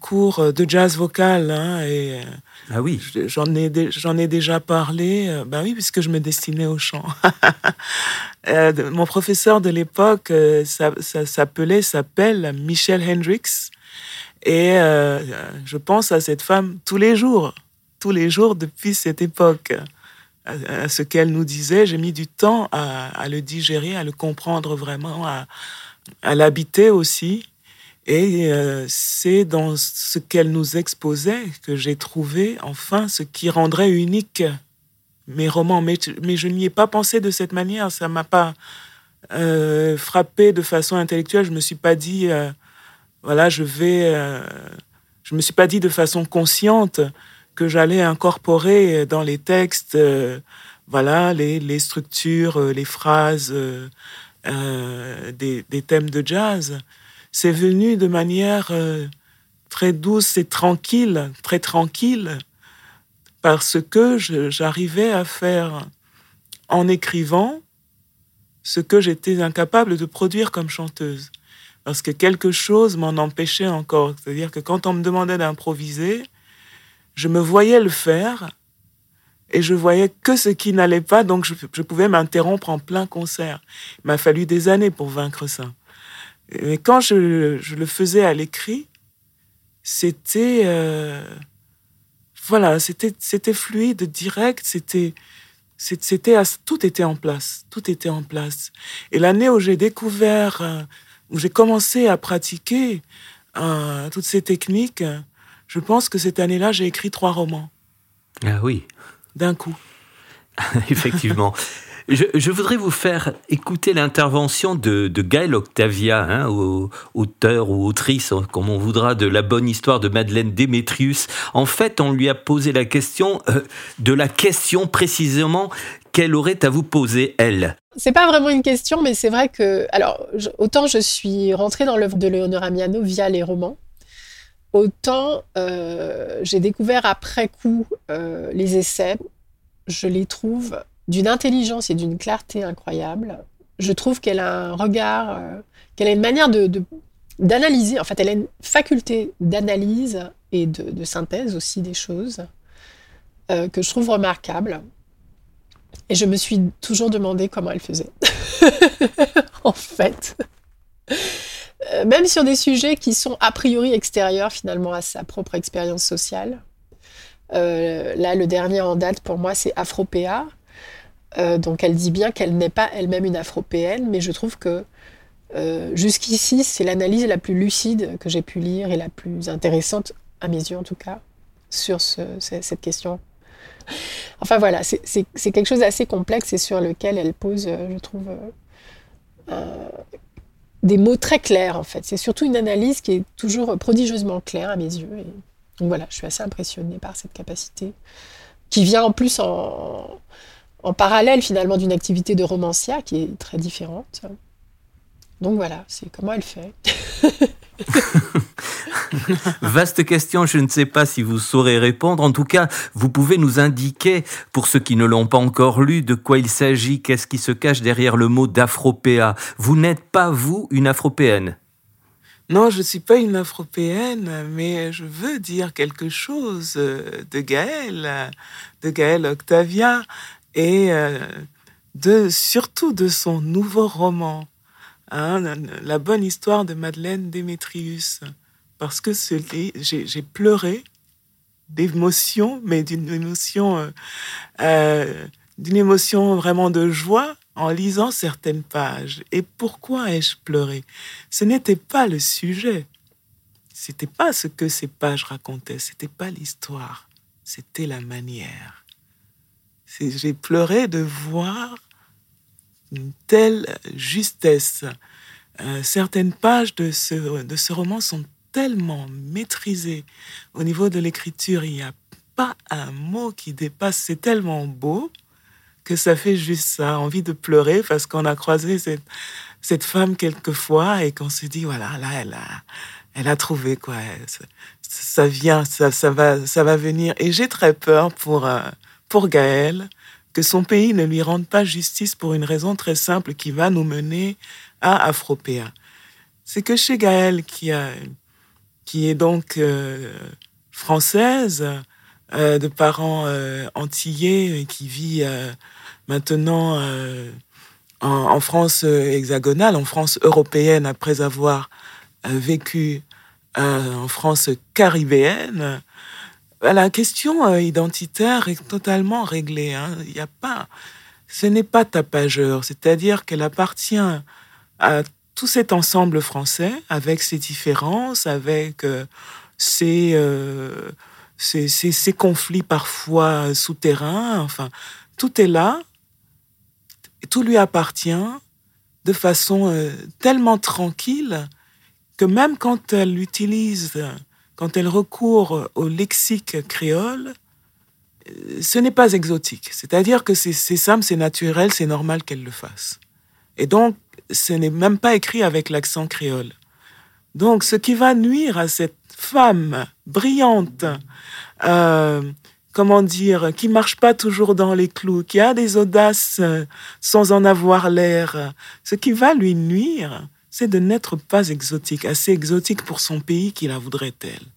cours de jazz vocal. Hein, et, ah oui. J'en ai, j'en ai déjà parlé. ben oui, puisque je me destinais au chant. *laughs* mon professeur de l'époque ça, ça s'appelait, s'appelle Michel Hendricks. Et je pense à cette femme tous les jours, tous les jours depuis cette époque à, ce qu'elle nous disait. J'ai mis du temps à, le digérer, à le comprendre vraiment, à, l'habiter aussi. Et euh, c'est dans ce qu'elle nous exposait que j'ai trouvé enfin ce qui rendrait unique mes romans. Mais, je n'y ai pas pensé de cette manière. Ça m'a pas euh, frappé de façon intellectuelle. Je me suis pas dit, euh, voilà, je vais. je me suis pas dit de façon consciente que j'allais incorporer dans les textes, voilà, les, structures, les phrases des, thèmes de jazz. C'est venu de manière très douce et tranquille, très tranquille, parce que j'arrivais à faire en écrivant ce que j'étais incapable de produire comme chanteuse. Parce que quelque chose m'en empêchait encore. C'est-à-dire que quand on me demandait d'improviser, je me voyais le faire et je voyais que ce qui n'allait pas, donc je, pouvais m'interrompre en plein concert. Il m'a fallu des années pour vaincre ça. Mais quand je, le faisais à l'écrit, c'était euh, voilà, c'était c'était fluide, direct, c'était c'était tout était en place, tout était en place. Et l'année où j'ai découvert, euh, où j'ai commencé à pratiquer euh, toutes ces techniques, je pense que cette année-là, j'ai écrit trois romans. Ah oui. D'un coup. *laughs* Effectivement. Je, voudrais vous faire écouter l'intervention de, de Gaël Octavia, hein, auteur ou autrice, comme on voudra, de la bonne histoire de Madeleine Démétrius. En fait, on lui a posé la question euh, de la question précisément qu'elle aurait à vous poser, elle. C'est pas vraiment une question, mais c'est vrai que, alors, autant je suis rentrée dans l'œuvre de Leonora Miano via les romans, Autant euh, j'ai découvert après coup euh, les essais, je les trouve d'une intelligence et d'une clarté incroyable. Je trouve qu'elle a un regard, euh, qu'elle a une manière de, d'analyser, en fait, elle a une faculté d'analyse et de, synthèse aussi des choses que je trouve remarquable. Et je me suis toujours demandé comment elle faisait. *laughs* en fait. Euh, même sur des sujets qui sont a priori extérieurs finalement à sa propre expérience sociale. Euh, là, le dernier en date pour moi, c'est Afropéa. Euh, donc elle dit bien qu'elle n'est pas elle-même une afropéenne, mais je trouve que jusqu'ici, c'est l'analyse la plus lucide que j'ai pu lire et la plus intéressante, à mes yeux en tout cas, sur cette question. Enfin voilà, c'est quelque chose d'assez complexe et sur lequel elle pose, je trouve, des mots très clairs en fait. C'est surtout une analyse qui est toujours prodigieusement claire à mes yeux. Et donc voilà, je suis assez impressionnée par cette capacité qui vient en plus en, en parallèle finalement d'une activité de romancière qui est très différente. Donc voilà, c'est comment elle fait. *laughs* Vaste question, je ne sais pas si vous saurez répondre. En tout cas, vous pouvez nous indiquer, pour ceux qui ne l'ont pas encore lu, de quoi il s'agit, qu'est-ce qui se cache derrière le mot d'afropéa. Vous n'êtes pas, vous, une afropéenne? Non, je ne suis pas une afropéenne, mais je veux dire quelque chose de Gaël, de Gaël Octavia, et euh, surtout de son nouveau roman, hein, La bonne histoire de Madeleine Démétrius. Parce que j'ai pleuré d'émotion, mais d'une émotion, euh, euh, d'une émotion vraiment de joie en lisant certaines pages. Et pourquoi ai-je pleuré? Ce n'était pas le sujet. C'était pas ce que ces pages racontaient. C'était pas l'histoire. C'était la manière. J'ai pleuré de voir une telle justesse. Euh, certaines pages de ce, de ce roman sont tellement maîtrisées au niveau de l'écriture. Il n'y a pas un mot qui dépasse. C'est tellement beau que ça fait juste ça, envie de pleurer parce qu'on a croisé cette, cette femme quelquefois et qu'on se dit, voilà, là, elle a, elle a trouvé quoi. Ça, vient, ça, ça, va, ça va venir. Et j'ai très peur pour, euh, pour Gaël que son pays ne lui rende pas justice pour une raison très simple qui va nous mener à Afropéa. C'est que chez Gaël, qui, est donc euh, française, euh, de parents antillais, qui vit maintenant euh, en, France hexagonale, en France européenne, après avoir euh, vécu euh, en France caribéenne, la question identitaire est totalement réglée. Hein. Il n'y a pas, ce n'est pas tapageur, c'est-à-dire qu'elle appartient à tout cet ensemble français avec ses différences, avec ses, ses, conflits parfois souterrains. Enfin, tout est là tout lui appartient de façon euh, tellement tranquille que même quand elle utilise, quand elle recourt au lexique créole, euh, ce n'est pas exotique. C'est-à-dire que c'est simple, c'est naturel, c'est normal qu'elle le fasse. Et donc, ce n'est même pas écrit avec l'accent créole. Donc, ce qui va nuire à cette femme brillante, euh, comment dire, qui marche pas toujours dans les clous, qui a des audaces euh, sans en avoir l'air. Ce qui va lui nuire, c'est de n'être pas exotique, assez exotique pour son pays qui la voudrait elle.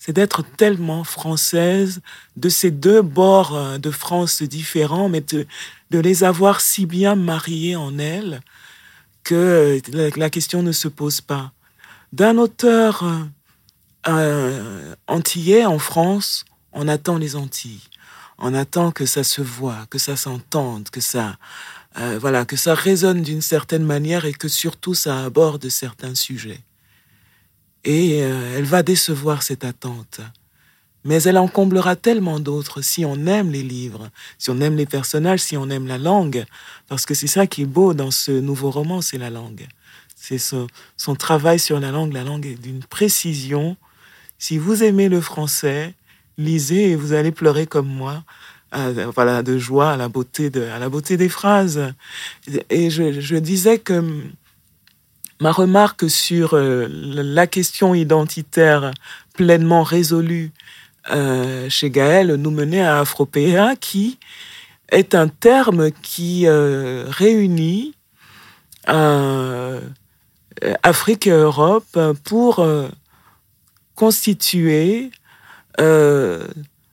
C'est d'être tellement française de ces deux bords euh, de France différents, mais de, les avoir si bien mariés en elle que euh, la, question ne se pose pas. D'un auteur antillais en France, on attend les Antilles. On attend que ça se voit, que ça s'entende, que ça, euh, voilà, que ça résonne d'une certaine manière et que surtout ça aborde certains sujets. Et euh, elle va décevoir cette attente. Mais elle en comblera tellement d'autres si on aime les livres, si on aime les personnages, si on aime la langue. Parce que c'est ça qui est beau dans ce nouveau roman, c'est la langue. C'est son, son travail sur la langue. La langue est d'une précision. Si vous aimez le français, lisez et vous allez pleurer comme moi. Voilà, de joie à la beauté de, à la beauté des phrases. Et je, disais que ma remarque sur euh, la question identitaire pleinement résolue euh, chez Gaël nous menait à Afropéa, qui est un terme qui euh, réunit Afrique et Europe pour constituer euh,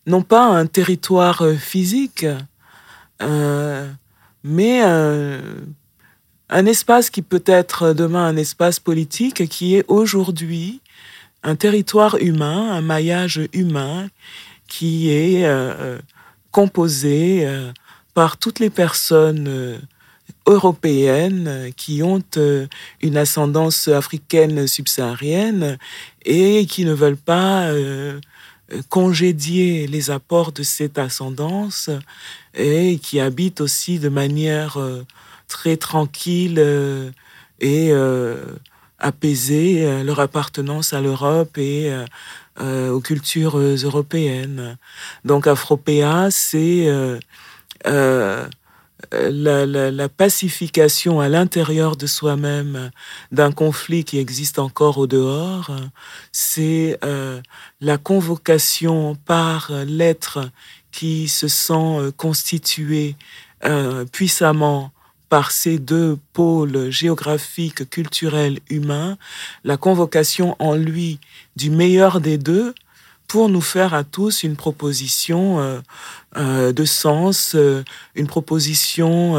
non pas un territoire euh, physique, euh, mais un espace qui peut être demain un espace politique, qui est aujourd'hui un territoire humain, un maillage humain qui est composé par toutes les personnes européennes qui ont une ascendance africaine subsaharienne et qui ne veulent pas congédier les apports de cette ascendance et qui habitent aussi de manière euh, très tranquille euh, et euh, apaisée leur appartenance à l'Europe et aux cultures européennes. Donc Afropéa, c'est la, la, pacification à l'intérieur de soi-même d'un conflit qui existe encore au dehors, c'est la convocation par l'être qui se sent constitué puissamment par ces deux pôles géographiques, culturels, humains, la convocation en lui du meilleur des deux pour nous faire à tous une proposition euh, euh, de sens, euh, une proposition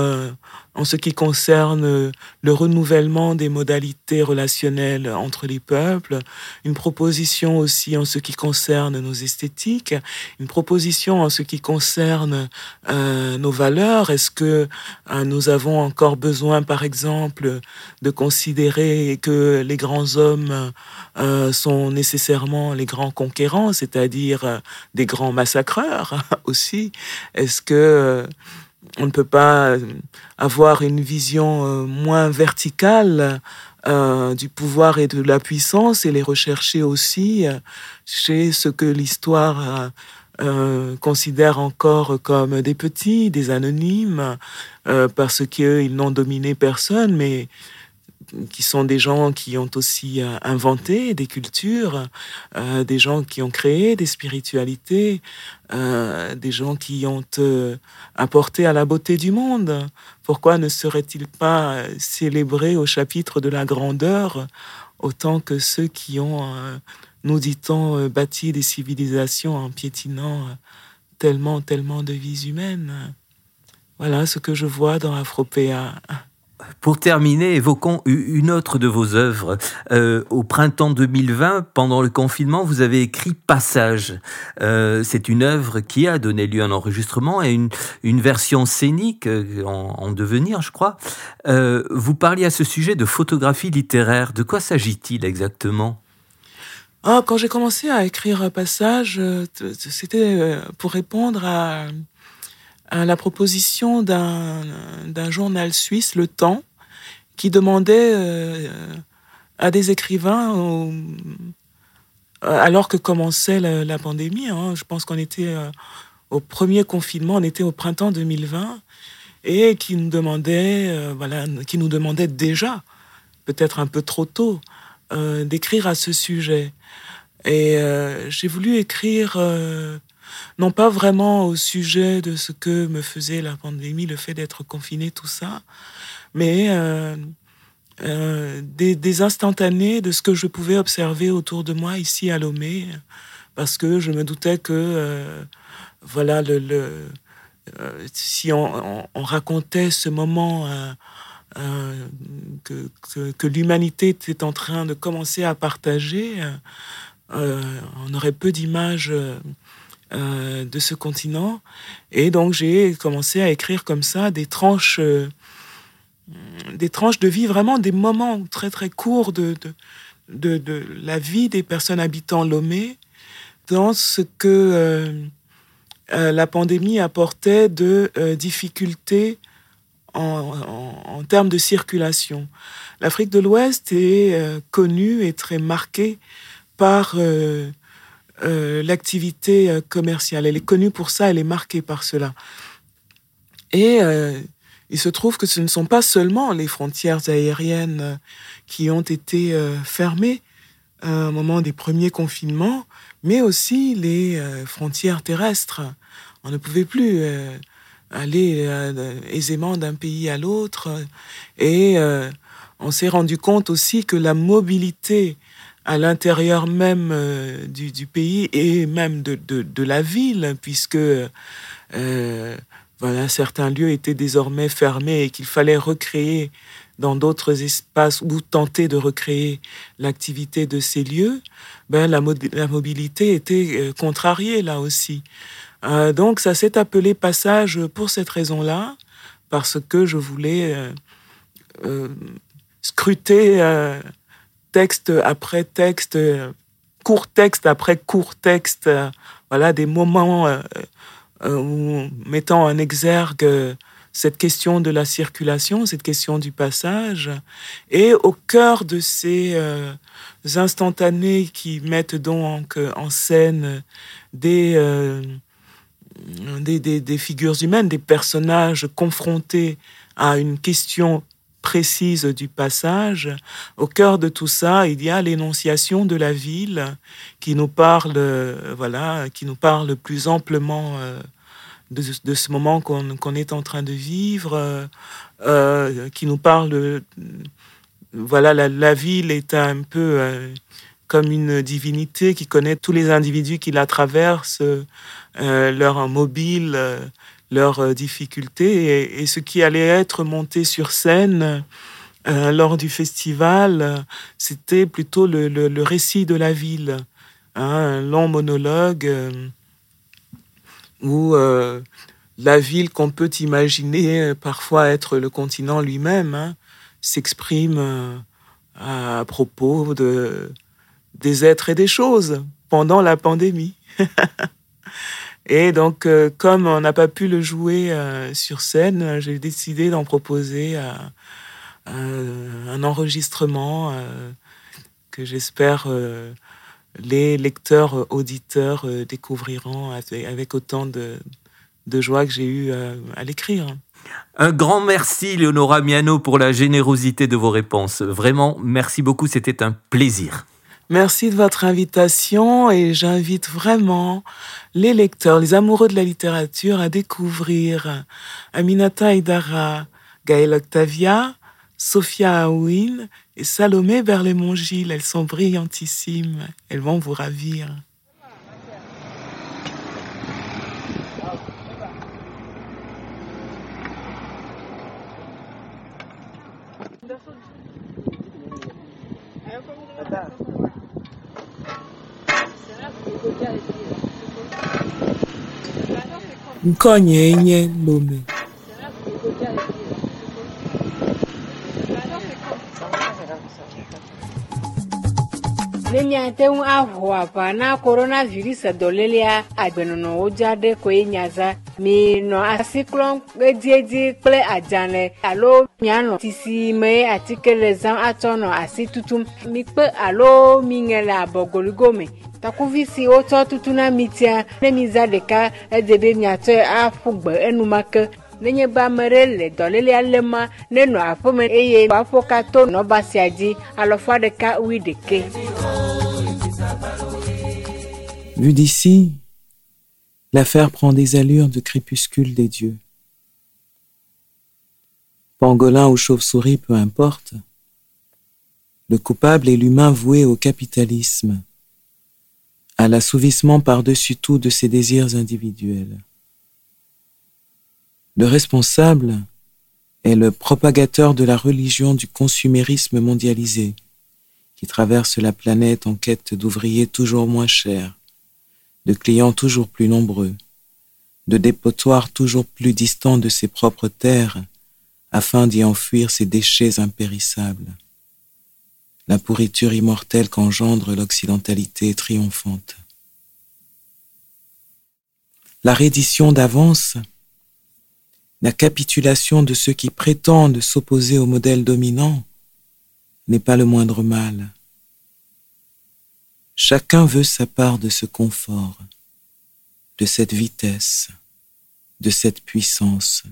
en ce qui concerne le renouvellement des modalités relationnelles entre les peuples, une proposition aussi en ce qui concerne nos esthétiques, une proposition en ce qui concerne euh, nos valeurs. Est-ce que euh, nous avons encore besoin, par exemple, de considérer que les grands hommes euh, sont nécessairement les grands conquérants, c'est-à-dire des grands massacreurs *laughs* aussi Est-ce que on ne peut pas euh, avoir une vision euh, moins verticale euh, du pouvoir et de la puissance et les rechercher aussi chez ce que l'histoire considère encore comme des petits, des anonymes, parce qu'ils n'ont dominé personne, mais qui sont des gens qui ont aussi euh, inventé des cultures, euh, des gens qui ont créé des spiritualités, euh, des gens qui ont apporté à la beauté du monde. Pourquoi ne serait-il pas célébré au chapitre de la grandeur autant que ceux qui ont, nous dit-on, bâti des civilisations en piétinant tellement, tellement de vies humaines? Voilà ce que je vois dans Afropéa. Pour terminer, évoquons une autre de vos œuvres. Euh, au printemps 2020, pendant le confinement, vous avez écrit Passage. Euh, c'est une œuvre qui a donné lieu à un enregistrement et une, version scénique euh, en, devenir, je crois. vous parliez à ce sujet de photographie littéraire. De quoi s'agit-il exactement? Ah, Quand j'ai commencé à écrire Passage, c'était pour répondre à la proposition d'un journal suisse, Le Temps, qui demandait euh, à des écrivains, alors que commençait la, pandémie, hein, je pense qu'on était euh, au premier confinement, on était au printemps 2020, et qui nous demandait, euh, voilà, qui nous demandait déjà, peut-être un peu trop tôt, d'écrire à ce sujet. Et j'ai voulu écrire non pas vraiment au sujet de ce que me faisait la pandémie, le fait d'être confiné, tout ça, mais euh, euh, des, instantanés de ce que je pouvais observer autour de moi ici à Lomé, parce que je me doutais que, euh, voilà, le, si on, racontait ce moment que, que l'humanité était en train de commencer à partager, on aurait peu d'images euh, de ce continent. Et donc j'ai commencé à écrire comme ça des tranches, euh, des tranches de vie, vraiment des moments très très courts de, de, de, la vie des personnes habitant Lomé, dans ce que euh, la pandémie apportait de difficultés en, en, termes de circulation. L'Afrique de l'Ouest est connue et très marquée par euh, l'activité euh, commerciale. Elle est connue pour ça, elle est marquée par cela. Et euh, il se trouve que ce ne sont pas seulement les frontières aériennes qui ont été fermées au moment des premiers confinements, mais aussi les frontières terrestres. On ne pouvait plus aller aisément d'un pays à l'autre. Et on s'est rendu compte aussi que la mobilité à l'intérieur même euh, du, pays et même de, de, la ville, puisque euh, voilà, certains lieux étaient désormais fermés et qu'il fallait recréer dans d'autres espaces ou tenter de recréer l'activité de ces lieux, ben, la, la mobilité était euh, contrariée là aussi. donc ça s'est appelé passage pour cette raison-là, parce que je voulais scruter texte après texte, court texte après court texte, voilà, des moments euh, euh, mettant en exergue cette question de la circulation, cette question du passage, et au cœur de ces euh, instantanés qui mettent donc en scène des, des, des, figures humaines, des personnages confrontés à une question précise du passage. Au cœur de tout ça, il y a l'énonciation de la ville qui nous parle, voilà, qui nous parle plus amplement de, de ce moment qu'on est en train de vivre, euh, qui nous parle. voilà, la, ville est un peu euh, comme une divinité qui connaît tous les individus qui la traversent, euh, leurs mobiles, leurs difficultés, et, ce qui allait être monté sur scène. lors du festival, c'était plutôt le, le, récit de la ville, hein, un long monologue où euh, la ville qu'on peut imaginer euh, parfois être le continent lui-même hein, s'exprime euh, à propos de, des êtres et des choses pendant la pandémie. *laughs* et donc, comme on n'a pas pu le jouer sur scène, j'ai décidé d'en proposer un enregistrement que j'espère les lecteurs, euh, auditeurs euh, découvriront avec autant de, joie que j'ai eu euh, à, l'écrire. Un grand merci, Leonora Miano, pour la générosité de vos réponses. Vraiment, merci beaucoup, c'était un plaisir. Merci de votre invitation et j'invite vraiment les lecteurs, les amoureux de la littérature à découvrir Aminata Idara, Gaël Octavia, Sophia Aouin et Salomé Berlémont-Gilles. Elles sont brillantissimes. Elles vont vous ravir. Nkonye lome. ne miate ŋu aʋu aʋa na coronavirus dɔlélia agbenɔnɔwo dza ɖe koe nyaza minɔ asi ediedi kple adzalɛ alo mianɔ tisi me atike zam atsɔ nɔ asi tutum mikpe alo miŋe le abɔgoligo takuvi si wotsɔ tutuna mitia ne miza ɖeka ede be miatsɔe aƒu gbe enumake nenye be ame ɖe le dɔlélia lém ma nenɔ aƒeme eye wòaƒo ka to nɔba sia dzi alɔfa ɖeka wui ɖeke. Vu d'ici, l'affaire prend des allures de crépuscule des dieux. Pangolin ou chauve-souris, peu importe. Le coupable est l'humain voué au capitalisme, à l'assouvissement par-dessus tout de ses désirs individuels. Le responsable est le propagateur de la religion du consumérisme mondialisé, qui traverse la planète en quête d'ouvriers toujours moins chers, de clients toujours plus nombreux, de dépotoirs toujours plus distants de ses propres terres, afin d'y enfuir ses déchets impérissables. La pourriture immortelle qu'engendre l'occidentalité triomphante. La reddition d'avance, la capitulation de ceux qui prétendent s'opposer au modèle dominant, n'est pas le moindre mal. Chacun veut sa part de ce confort, de cette vitesse, de cette puissance.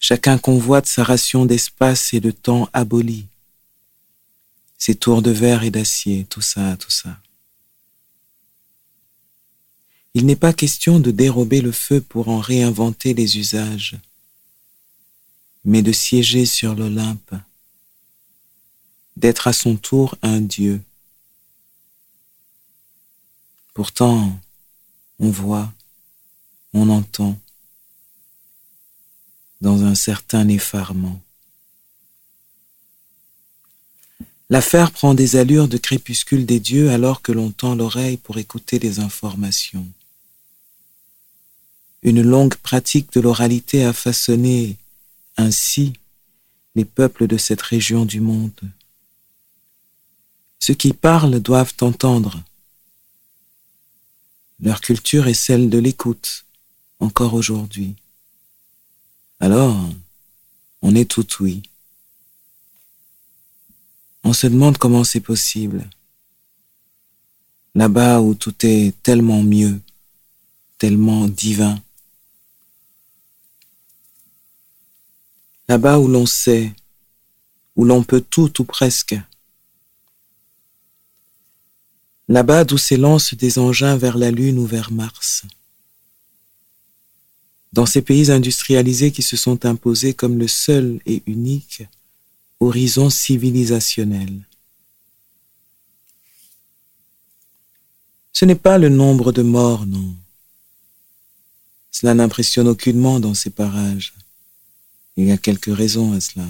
Chacun convoite sa ration d'espace et de temps aboli, ses tours de verre et d'acier, tout ça, tout ça. Il n'est pas question de dérober le feu pour en réinventer les usages, mais de siéger sur l'Olympe, d'être à son tour un Dieu Pourtant, on voit, on entend, dans un certain effarement. L'affaire prend des allures de crépuscule des dieux alors que l'on tend l'oreille pour écouter les informations. Une longue pratique de l'oralité a façonné ainsi les peuples de cette région du monde. Ceux qui parlent doivent entendre leur culture est celle de l'écoute, encore aujourd'hui. Alors, on est tout oui. On se demande comment c'est possible. Là-bas où tout est tellement mieux, tellement divin. Là-bas où l'on sait, où l'on peut tout ou presque. Là-bas d'où s'élancent des engins vers la Lune ou vers Mars. Dans ces pays industrialisés qui se sont imposés comme le seul et unique horizon civilisationnel. Ce n'est pas le nombre de morts, non. Cela n'impressionne aucunement dans ces parages. Il y a quelques raisons à cela.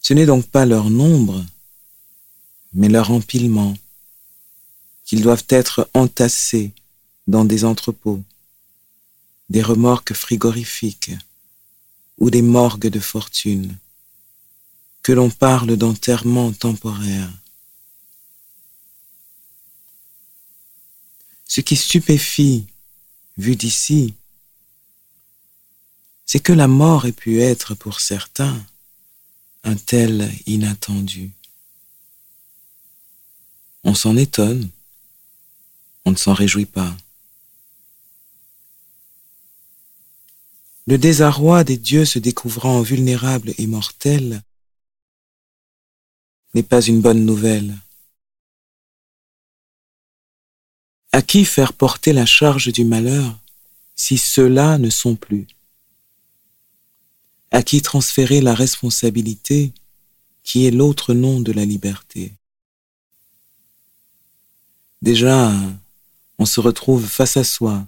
Ce n'est donc pas leur nombre, mais leur empilement, qu'ils doivent être entassés dans des entrepôts, des remorques frigorifiques ou des morgues de fortune, que l'on parle d'enterrement temporaire. Ce qui stupéfie, vu d'ici, c'est que la mort ait pu être pour certains un tel inattendu. On s'en étonne, on ne s'en réjouit pas. Le désarroi des dieux se découvrant vulnérables et mortels n'est pas une bonne nouvelle. À qui faire porter la charge du malheur si ceux-là ne sont plus? À qui transférer la responsabilité qui est l'autre nom de la liberté? Déjà, on se retrouve face à soi,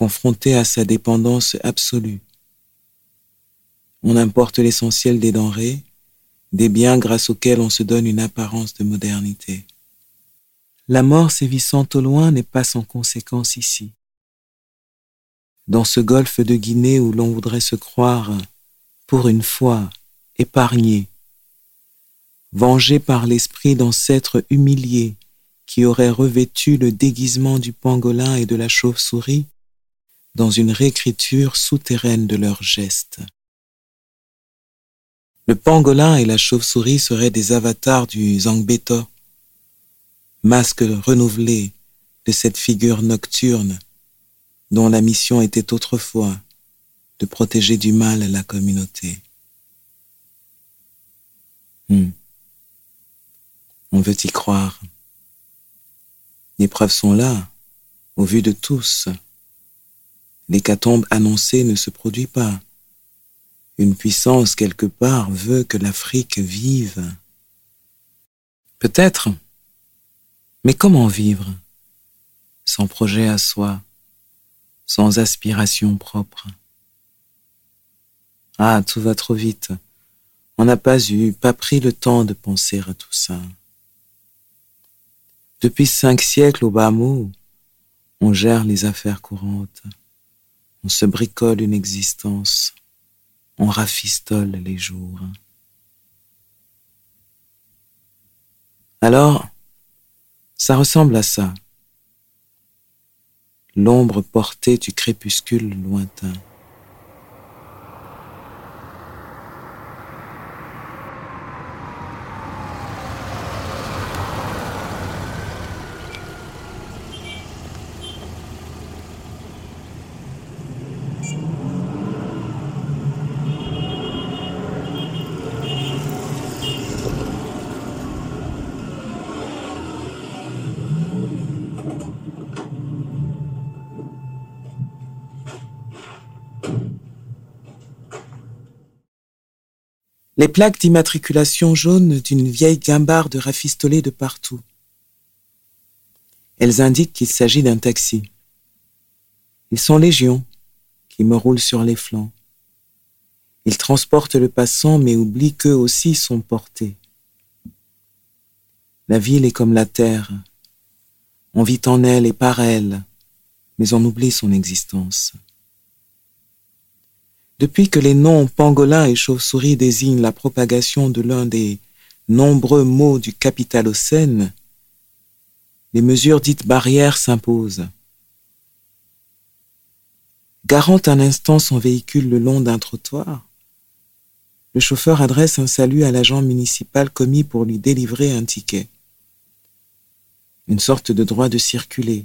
confronté à sa dépendance absolue. On importe l'essentiel des denrées, des biens grâce auxquels on se donne une apparence de modernité. La mort sévissant au loin n'est pas sans conséquence ici. Dans ce golfe de Guinée où l'on voudrait se croire, pour une fois, épargné, vengé par l'esprit d'ancêtres humiliés, qui auraient revêtu le déguisement du pangolin et de la chauve-souris dans une réécriture souterraine de leurs gestes. Le pangolin et la chauve-souris seraient des avatars du Zangbeto, masque renouvelé de cette figure nocturne dont la mission était autrefois de protéger du mal la communauté. Hmm. On veut y croire. Les preuves sont là, au vu de tous. L'hécatombe annoncée ne se produit pas. Une puissance quelque part veut que l'Afrique vive. Peut-être, mais comment vivre Sans projet à soi, sans aspiration propre? Ah, tout va trop vite. On n'a pas eu, pas pris le temps de penser à tout ça. Depuis cinq siècles au bas mot, on gère les affaires courantes, on se bricole une existence, on rafistole les jours. Alors, ça ressemble à ça, l'ombre portée du crépuscule lointain. Les plaques d'immatriculation jaune d'une vieille guimbarde rafistolée de partout. Elles indiquent qu'il s'agit d'un taxi. Ils sont légions qui me roulent sur les flancs. Ils transportent le passant mais oublient qu'eux aussi sont portés. La ville est comme la terre. On vit en elle et par elle, mais on oublie son existence. Depuis que les noms pangolin et chauve-souris désignent la propagation de l'un des nombreux mots du capitalocène, les mesures dites barrières s'imposent. Garant un instant son véhicule le long d'un trottoir, le chauffeur adresse un salut à l'agent municipal commis pour lui délivrer un ticket. Une sorte de droit de circuler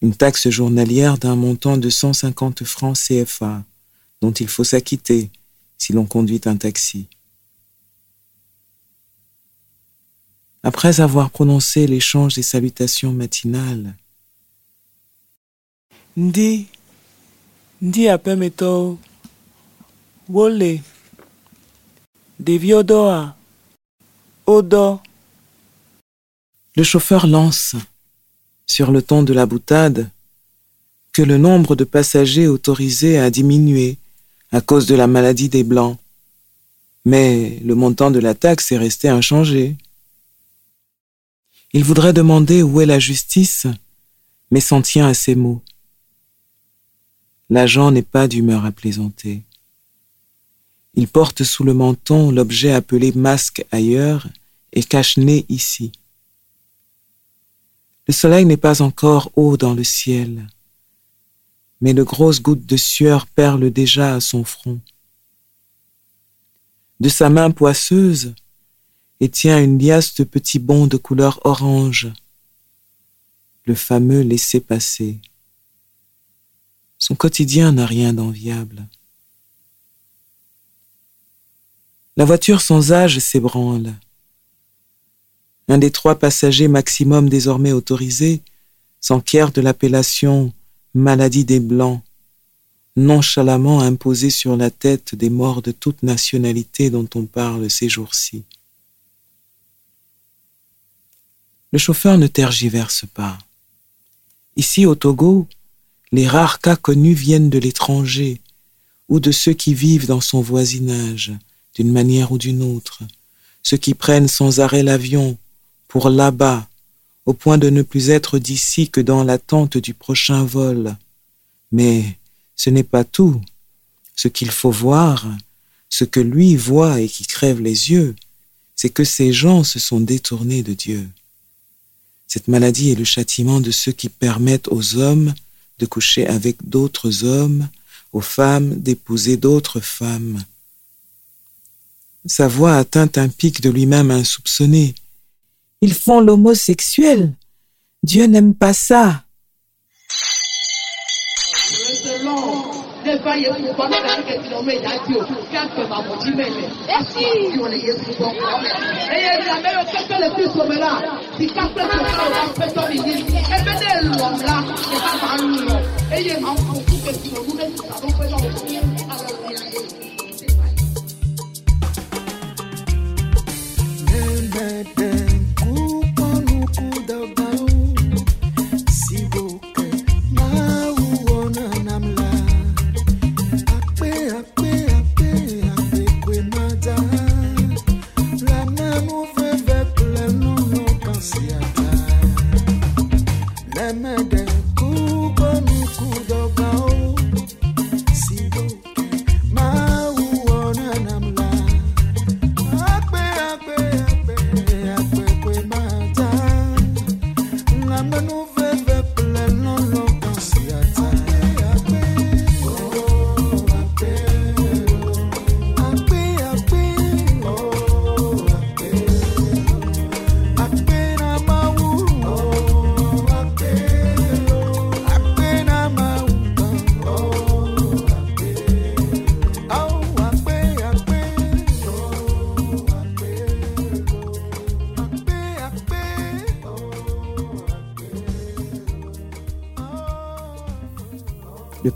une taxe journalière d'un montant de 150 francs CFA dont il faut s'acquitter si l'on conduit un taxi. Après avoir prononcé l'échange des salutations matinales, Ndi, Ndi apemeto, Wole, Deviodoa, Odo. Le chauffeur lance, sur le ton de la boutade, que le nombre de passagers autorisés a diminué à cause de la maladie des Blancs. Mais le montant de la taxe est resté inchangé. Il voudrait demander où est la justice, mais s'en tient à ces mots. L'agent n'est pas d'humeur à plaisanter. Il porte sous le menton l'objet appelé masque ailleurs et cache-nez ici. Le soleil n'est pas encore haut dans le ciel, mais de grosses gouttes de sueur perlent déjà à son front. De sa main poisseuse, et tient une liasse de petits bons de couleur orange, le fameux laisser-passer. Son quotidien n'a rien d'enviable. La voiture sans âge s'ébranle. Un des trois passagers maximum désormais autorisés s'enquiert de l'appellation maladie des Blancs, nonchalamment imposée sur la tête des morts de toute nationalité dont on parle ces jours-ci. Le chauffeur ne tergiverse pas. Ici, au Togo, les rares cas connus viennent de l'étranger ou de ceux qui vivent dans son voisinage, d'une manière ou d'une autre, ceux qui prennent sans arrêt l'avion pour là-bas, au point de ne plus être d'ici que dans l'attente du prochain vol. Mais ce n'est pas tout. Ce qu'il faut voir, ce que lui voit et qui crève les yeux, c'est que ces gens se sont détournés de Dieu. Cette maladie est le châtiment de ceux qui permettent aux hommes de coucher avec d'autres hommes, aux femmes d'épouser d'autres femmes. Sa voix atteint un pic de lui-même insoupçonné. Ils font l'homosexuel. Dieu n'aime pas ça.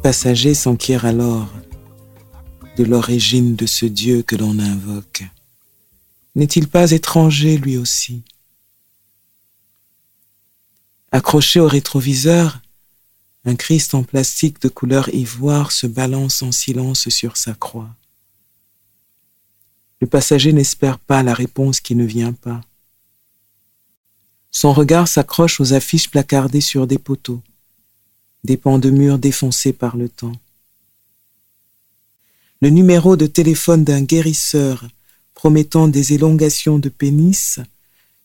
Passager s'enquiert alors de l'origine de ce Dieu que l'on invoque. N'est-il pas étranger lui aussi? Accroché au rétroviseur, un Christ en plastique de couleur ivoire se balance en silence sur sa croix. Le passager n'espère pas la réponse qui ne vient pas. Son regard s'accroche aux affiches placardées sur des poteaux des pans de murs défoncés par le temps. Le numéro de téléphone d'un guérisseur promettant des élongations de pénis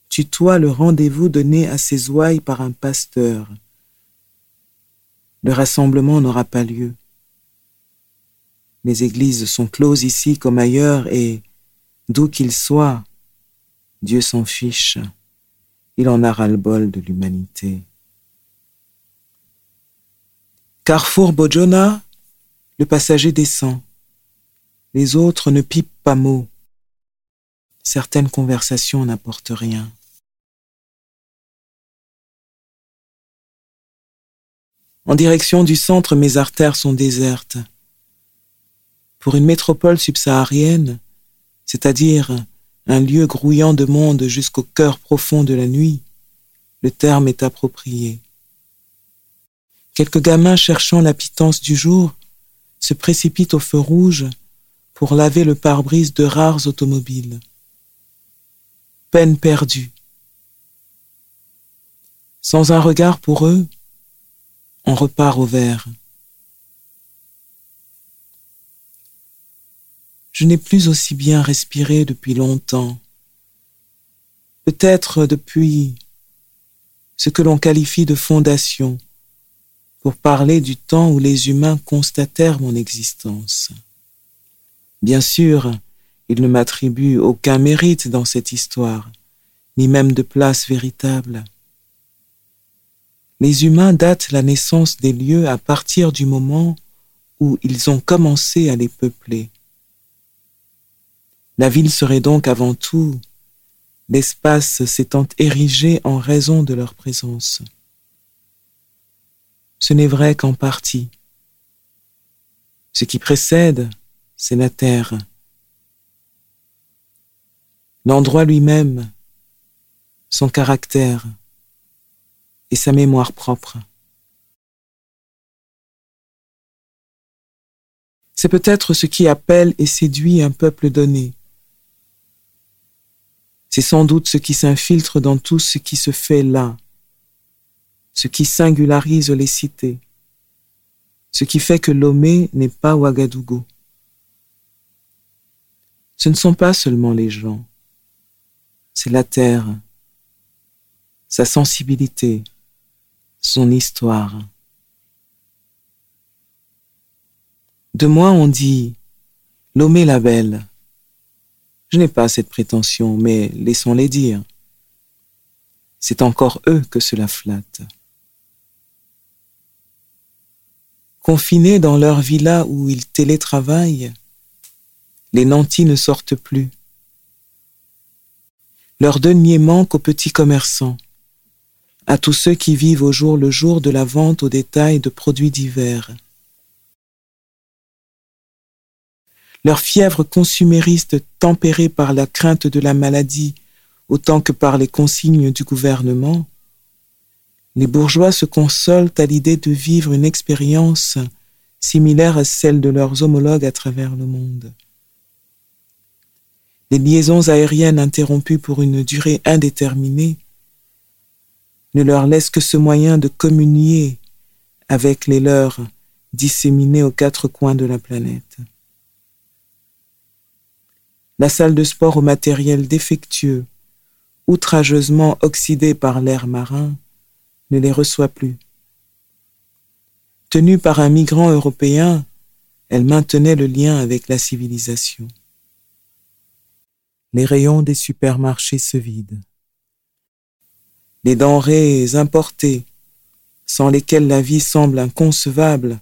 tutoie le rendez-vous donné à ses ouailles par un pasteur. Le rassemblement n'aura pas lieu. Les églises sont closes ici comme ailleurs et, d'où qu'il soit, Dieu s'en fiche. Il en a ras le bol de l'humanité. Carrefour Bojona, le passager descend. Les autres ne pipent pas mot. Certaines conversations n'apportent rien. En direction du centre, mes artères sont désertes. Pour une métropole subsaharienne, c'est-à-dire un lieu grouillant de monde jusqu'au cœur profond de la nuit, le terme est approprié. Quelques gamins cherchant la pitance du jour se précipitent au feu rouge pour laver le pare-brise de rares automobiles. Peine perdue. Sans un regard pour eux, on repart au vert. Je n'ai plus aussi bien respiré depuis longtemps. Peut-être depuis ce que l'on qualifie de fondation, pour parler du temps où les humains constatèrent mon existence. Bien sûr, ils ne m'attribuent aucun mérite dans cette histoire, ni même de place véritable. Les humains datent la naissance des lieux à partir du moment où ils ont commencé à les peupler. La ville serait donc avant tout l'espace s'étant érigé en raison de leur présence. Ce n'est vrai qu'en partie. Ce qui précède, c'est la terre. L'endroit lui-même, son caractère et sa mémoire propre. C'est peut-être ce qui appelle et séduit un peuple donné. C'est sans doute ce qui s'infiltre dans tout ce qui se fait là, ce qui singularise les cités, ce qui fait que Lomé n'est pas Ouagadougou. Ce ne sont pas seulement les gens, c'est la terre, sa sensibilité, son histoire. De moi on dit Lomé la belle. Je n'ai pas cette prétention, mais laissons-les dire. C'est encore eux que cela flatte. Confinés dans leur villa où ils télétravaillent, les nantis ne sortent plus. Leurs deniers manquent aux petits commerçants, à tous ceux qui vivent au jour le jour de la vente au détail de produits divers. Leur fièvre consumériste tempérée par la crainte de la maladie autant que par les consignes du gouvernement, les bourgeois se consolent à l'idée de vivre une expérience similaire à celle de leurs homologues à travers le monde. Les liaisons aériennes interrompues pour une durée indéterminée ne leur laissent que ce moyen de communier avec les leurs disséminés aux quatre coins de la planète. La salle de sport au matériel défectueux, outrageusement oxydé par l'air marin, ne les reçoit plus. Tenue par un migrant européen, elle maintenait le lien avec la civilisation. Les rayons des supermarchés se vident. Les denrées importées, sans lesquelles la vie semble inconcevable,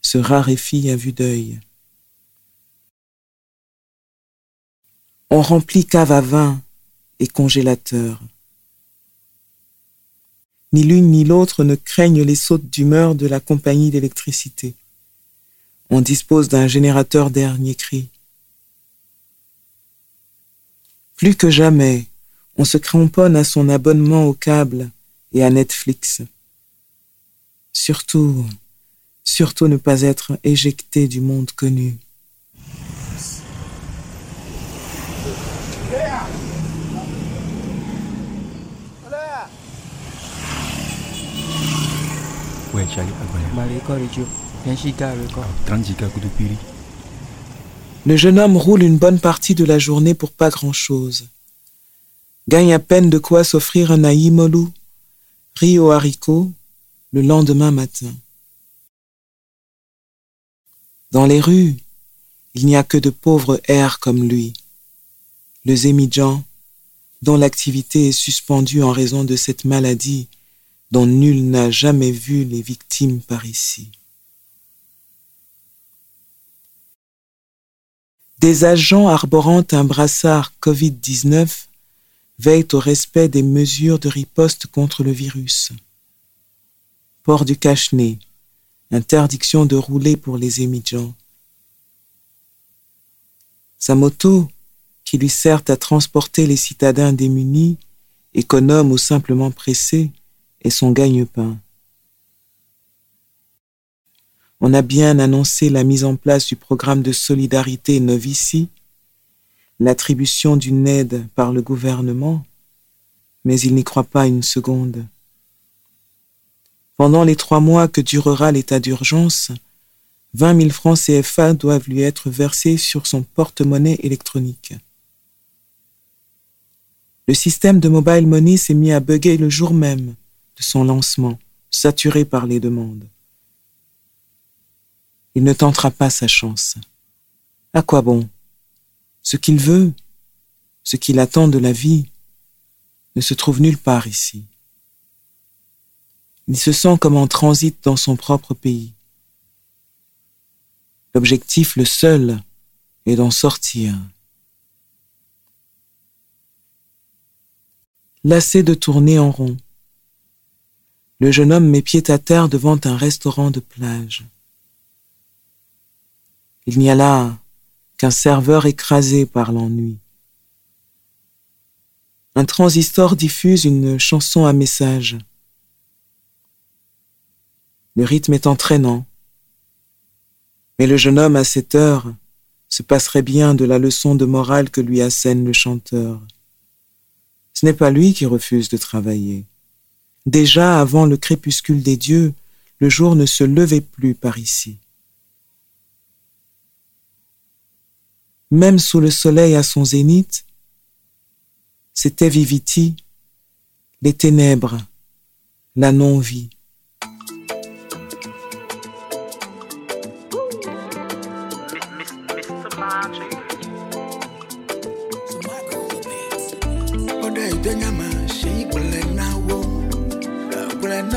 se raréfient à vue d'œil. On remplit cave à vin et congélateur. Ni l'une ni l'autre ne craignent les sautes d'humeur de la compagnie d'électricité. On dispose d'un générateur dernier cri. Plus que jamais, on se cramponne à son abonnement au câble et à Netflix. Surtout, surtout ne pas être éjecté du monde connu. Le jeune homme roule une bonne partie de la journée pour pas grand-chose. Gagne à peine de quoi s'offrir un aïmolou, riz aux haricots, le lendemain matin. Dans les rues, il n'y a que de pauvres airs comme lui. Le Zémidjan, dont l'activité est suspendue en raison de cette maladie dont nul n'a jamais vu les victimes par ici. Des agents arborant un brassard Covid-19 veillent au respect des mesures de riposte contre le virus. Port du cache-nez, interdiction de rouler pour les émigrants. Sa moto, qui lui sert à transporter les citadins démunis, économes ou simplement pressés, est son gagne-pain. On a bien annoncé la mise en place du programme de solidarité Novici, l'attribution d'une aide par le gouvernement, mais il n'y croit pas une seconde. Pendant les trois mois que durera l'état d'urgence, 20 000 francs CFA doivent lui être versés sur son porte-monnaie électronique. Le système de mobile money s'est mis à bugger le jour même de son lancement, saturé par les demandes il ne tentera pas sa chance. À quoi bon? Ce qu'il veut, ce qu'il attend de la vie, ne se trouve nulle part ici. Il se sent comme en transit dans son propre pays. L'objectif, le seul, est d'en sortir. Lassé de tourner en rond, le jeune homme met pied à terre devant un restaurant de plage. Il n'y a là qu'un serveur écrasé par l'ennui. Un transistor diffuse une chanson à message. Le rythme est entraînant. Mais le jeune homme à cette heure se passerait bien de la leçon de morale que lui assène le chanteur. Ce n'est pas lui qui refuse de travailler. Déjà avant le crépuscule des dieux, le jour ne se levait plus par ici. même sous le soleil à son zénith, c'était Viviti, les ténèbres, la non-vie.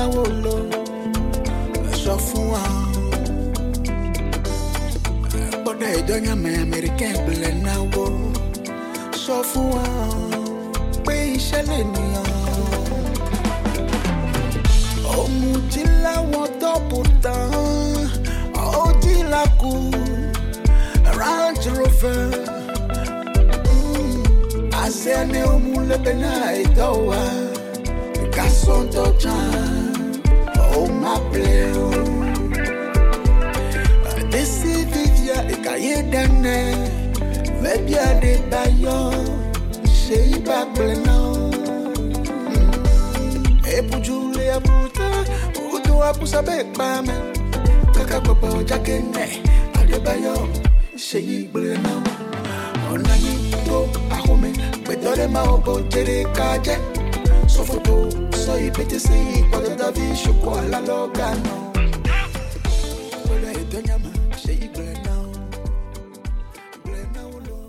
náwó lò ẹ sọ fún wa. gbọ́dọ̀ ìjọ́nyàmẹ̀ amẹ́ríkà ìbílẹ̀ náwó sọ fún wa pé iṣẹ́ lè nìyàn. òmùtí láwọn tọ́pù tán ó làkú Range Rover. Mm. I say I need to move the benign door mapleo desivivia ekayedane vebiade bayɔ seyi bagblẽ na wo ebudzuli abuta wodo abusa be kpame kaka gbɔgbɔ dzake nɛ ade bayɔ seyi gblẽ na wo ɔnanyi to axome gbedɔ ɖe ma wo bɔ dzeɖeka dze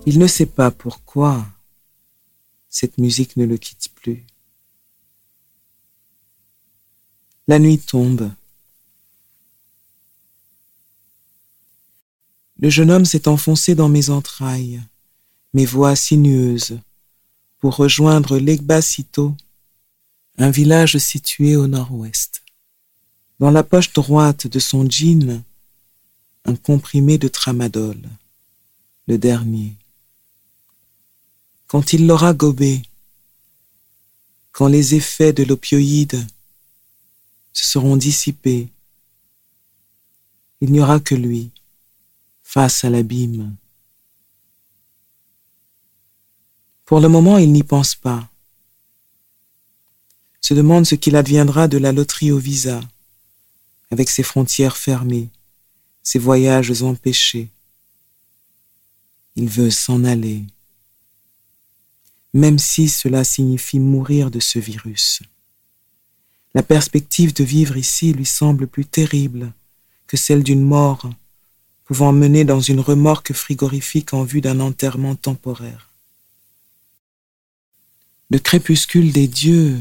Il ne sait pas pourquoi cette musique ne le quitte plus. La nuit tombe. Le jeune homme s'est enfoncé dans mes entrailles, mes voies sinueuses, pour rejoindre l'Egbasito, un village situé au nord-ouest. Dans la poche droite de son jean, un comprimé de tramadol, le dernier quand il l'aura gobé, quand les effets de l'opioïde se seront dissipés, il n'y aura que lui face à l'abîme. Pour le moment, il n'y pense pas. Se demande ce qu'il adviendra de la loterie au visa, avec ses frontières fermées, ses voyages empêchés. Il veut s'en aller même si cela signifie mourir de ce virus. La perspective de vivre ici lui semble plus terrible que celle d'une mort pouvant mener dans une remorque frigorifique en vue d'un enterrement temporaire. Le crépuscule des dieux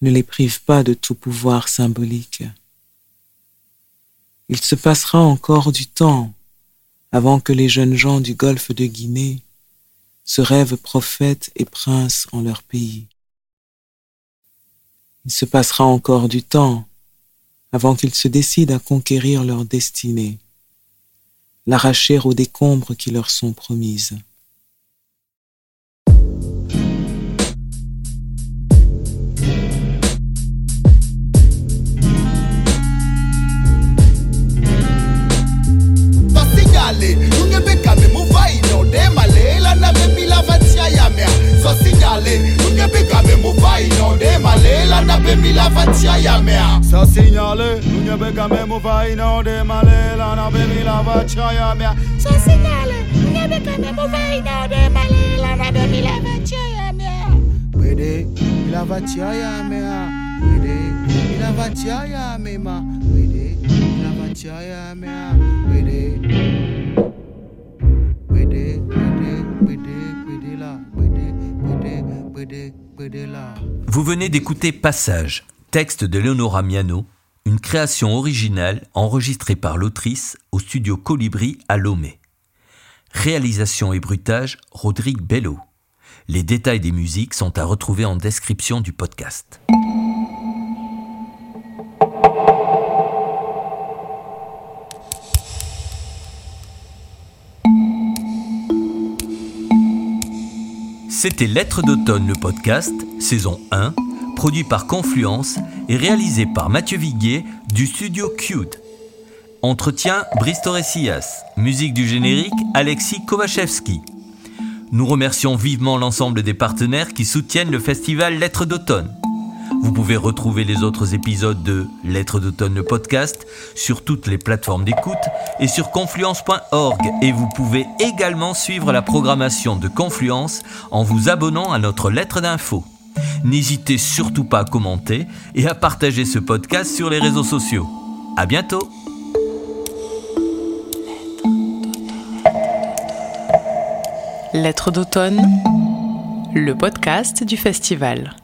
ne les prive pas de tout pouvoir symbolique. Il se passera encore du temps avant que les jeunes gens du golfe de Guinée se rêvent prophètes et princes en leur pays. Il se passera encore du temps avant qu'ils se décident à conquérir leur destinée, l'arracher aux décombres qui leur sont promises. gade Yon e bekame mou vay nou So sinyale. Yon e bekame mou vay nou So sinyale. Yon e bekame mou vay nou So sinyale. Yon e bekame mou vay nou demale mila vatia ya Mila vatia ya Mila vatia ya Mila vatia ya Vous venez d'écouter Passage, texte de Leonora Miano, une création originale enregistrée par l'autrice au studio Colibri à Lomé. Réalisation et bruitage, Rodrigue Bello. Les détails des musiques sont à retrouver en description du podcast. C'était Lettres d'automne, le podcast, saison 1, produit par Confluence et réalisé par Mathieu Viguier du studio Cute. Entretien Torresillas, musique du générique Alexis Kovachevski. Nous remercions vivement l'ensemble des partenaires qui soutiennent le festival Lettres d'automne. Vous pouvez retrouver les autres épisodes de Lettres d'automne le podcast sur toutes les plateformes d'écoute et sur confluence.org et vous pouvez également suivre la programmation de Confluence en vous abonnant à notre lettre d'info. N'hésitez surtout pas à commenter et à partager ce podcast sur les réseaux sociaux. À bientôt! Lettres d'automne, le podcast du festival.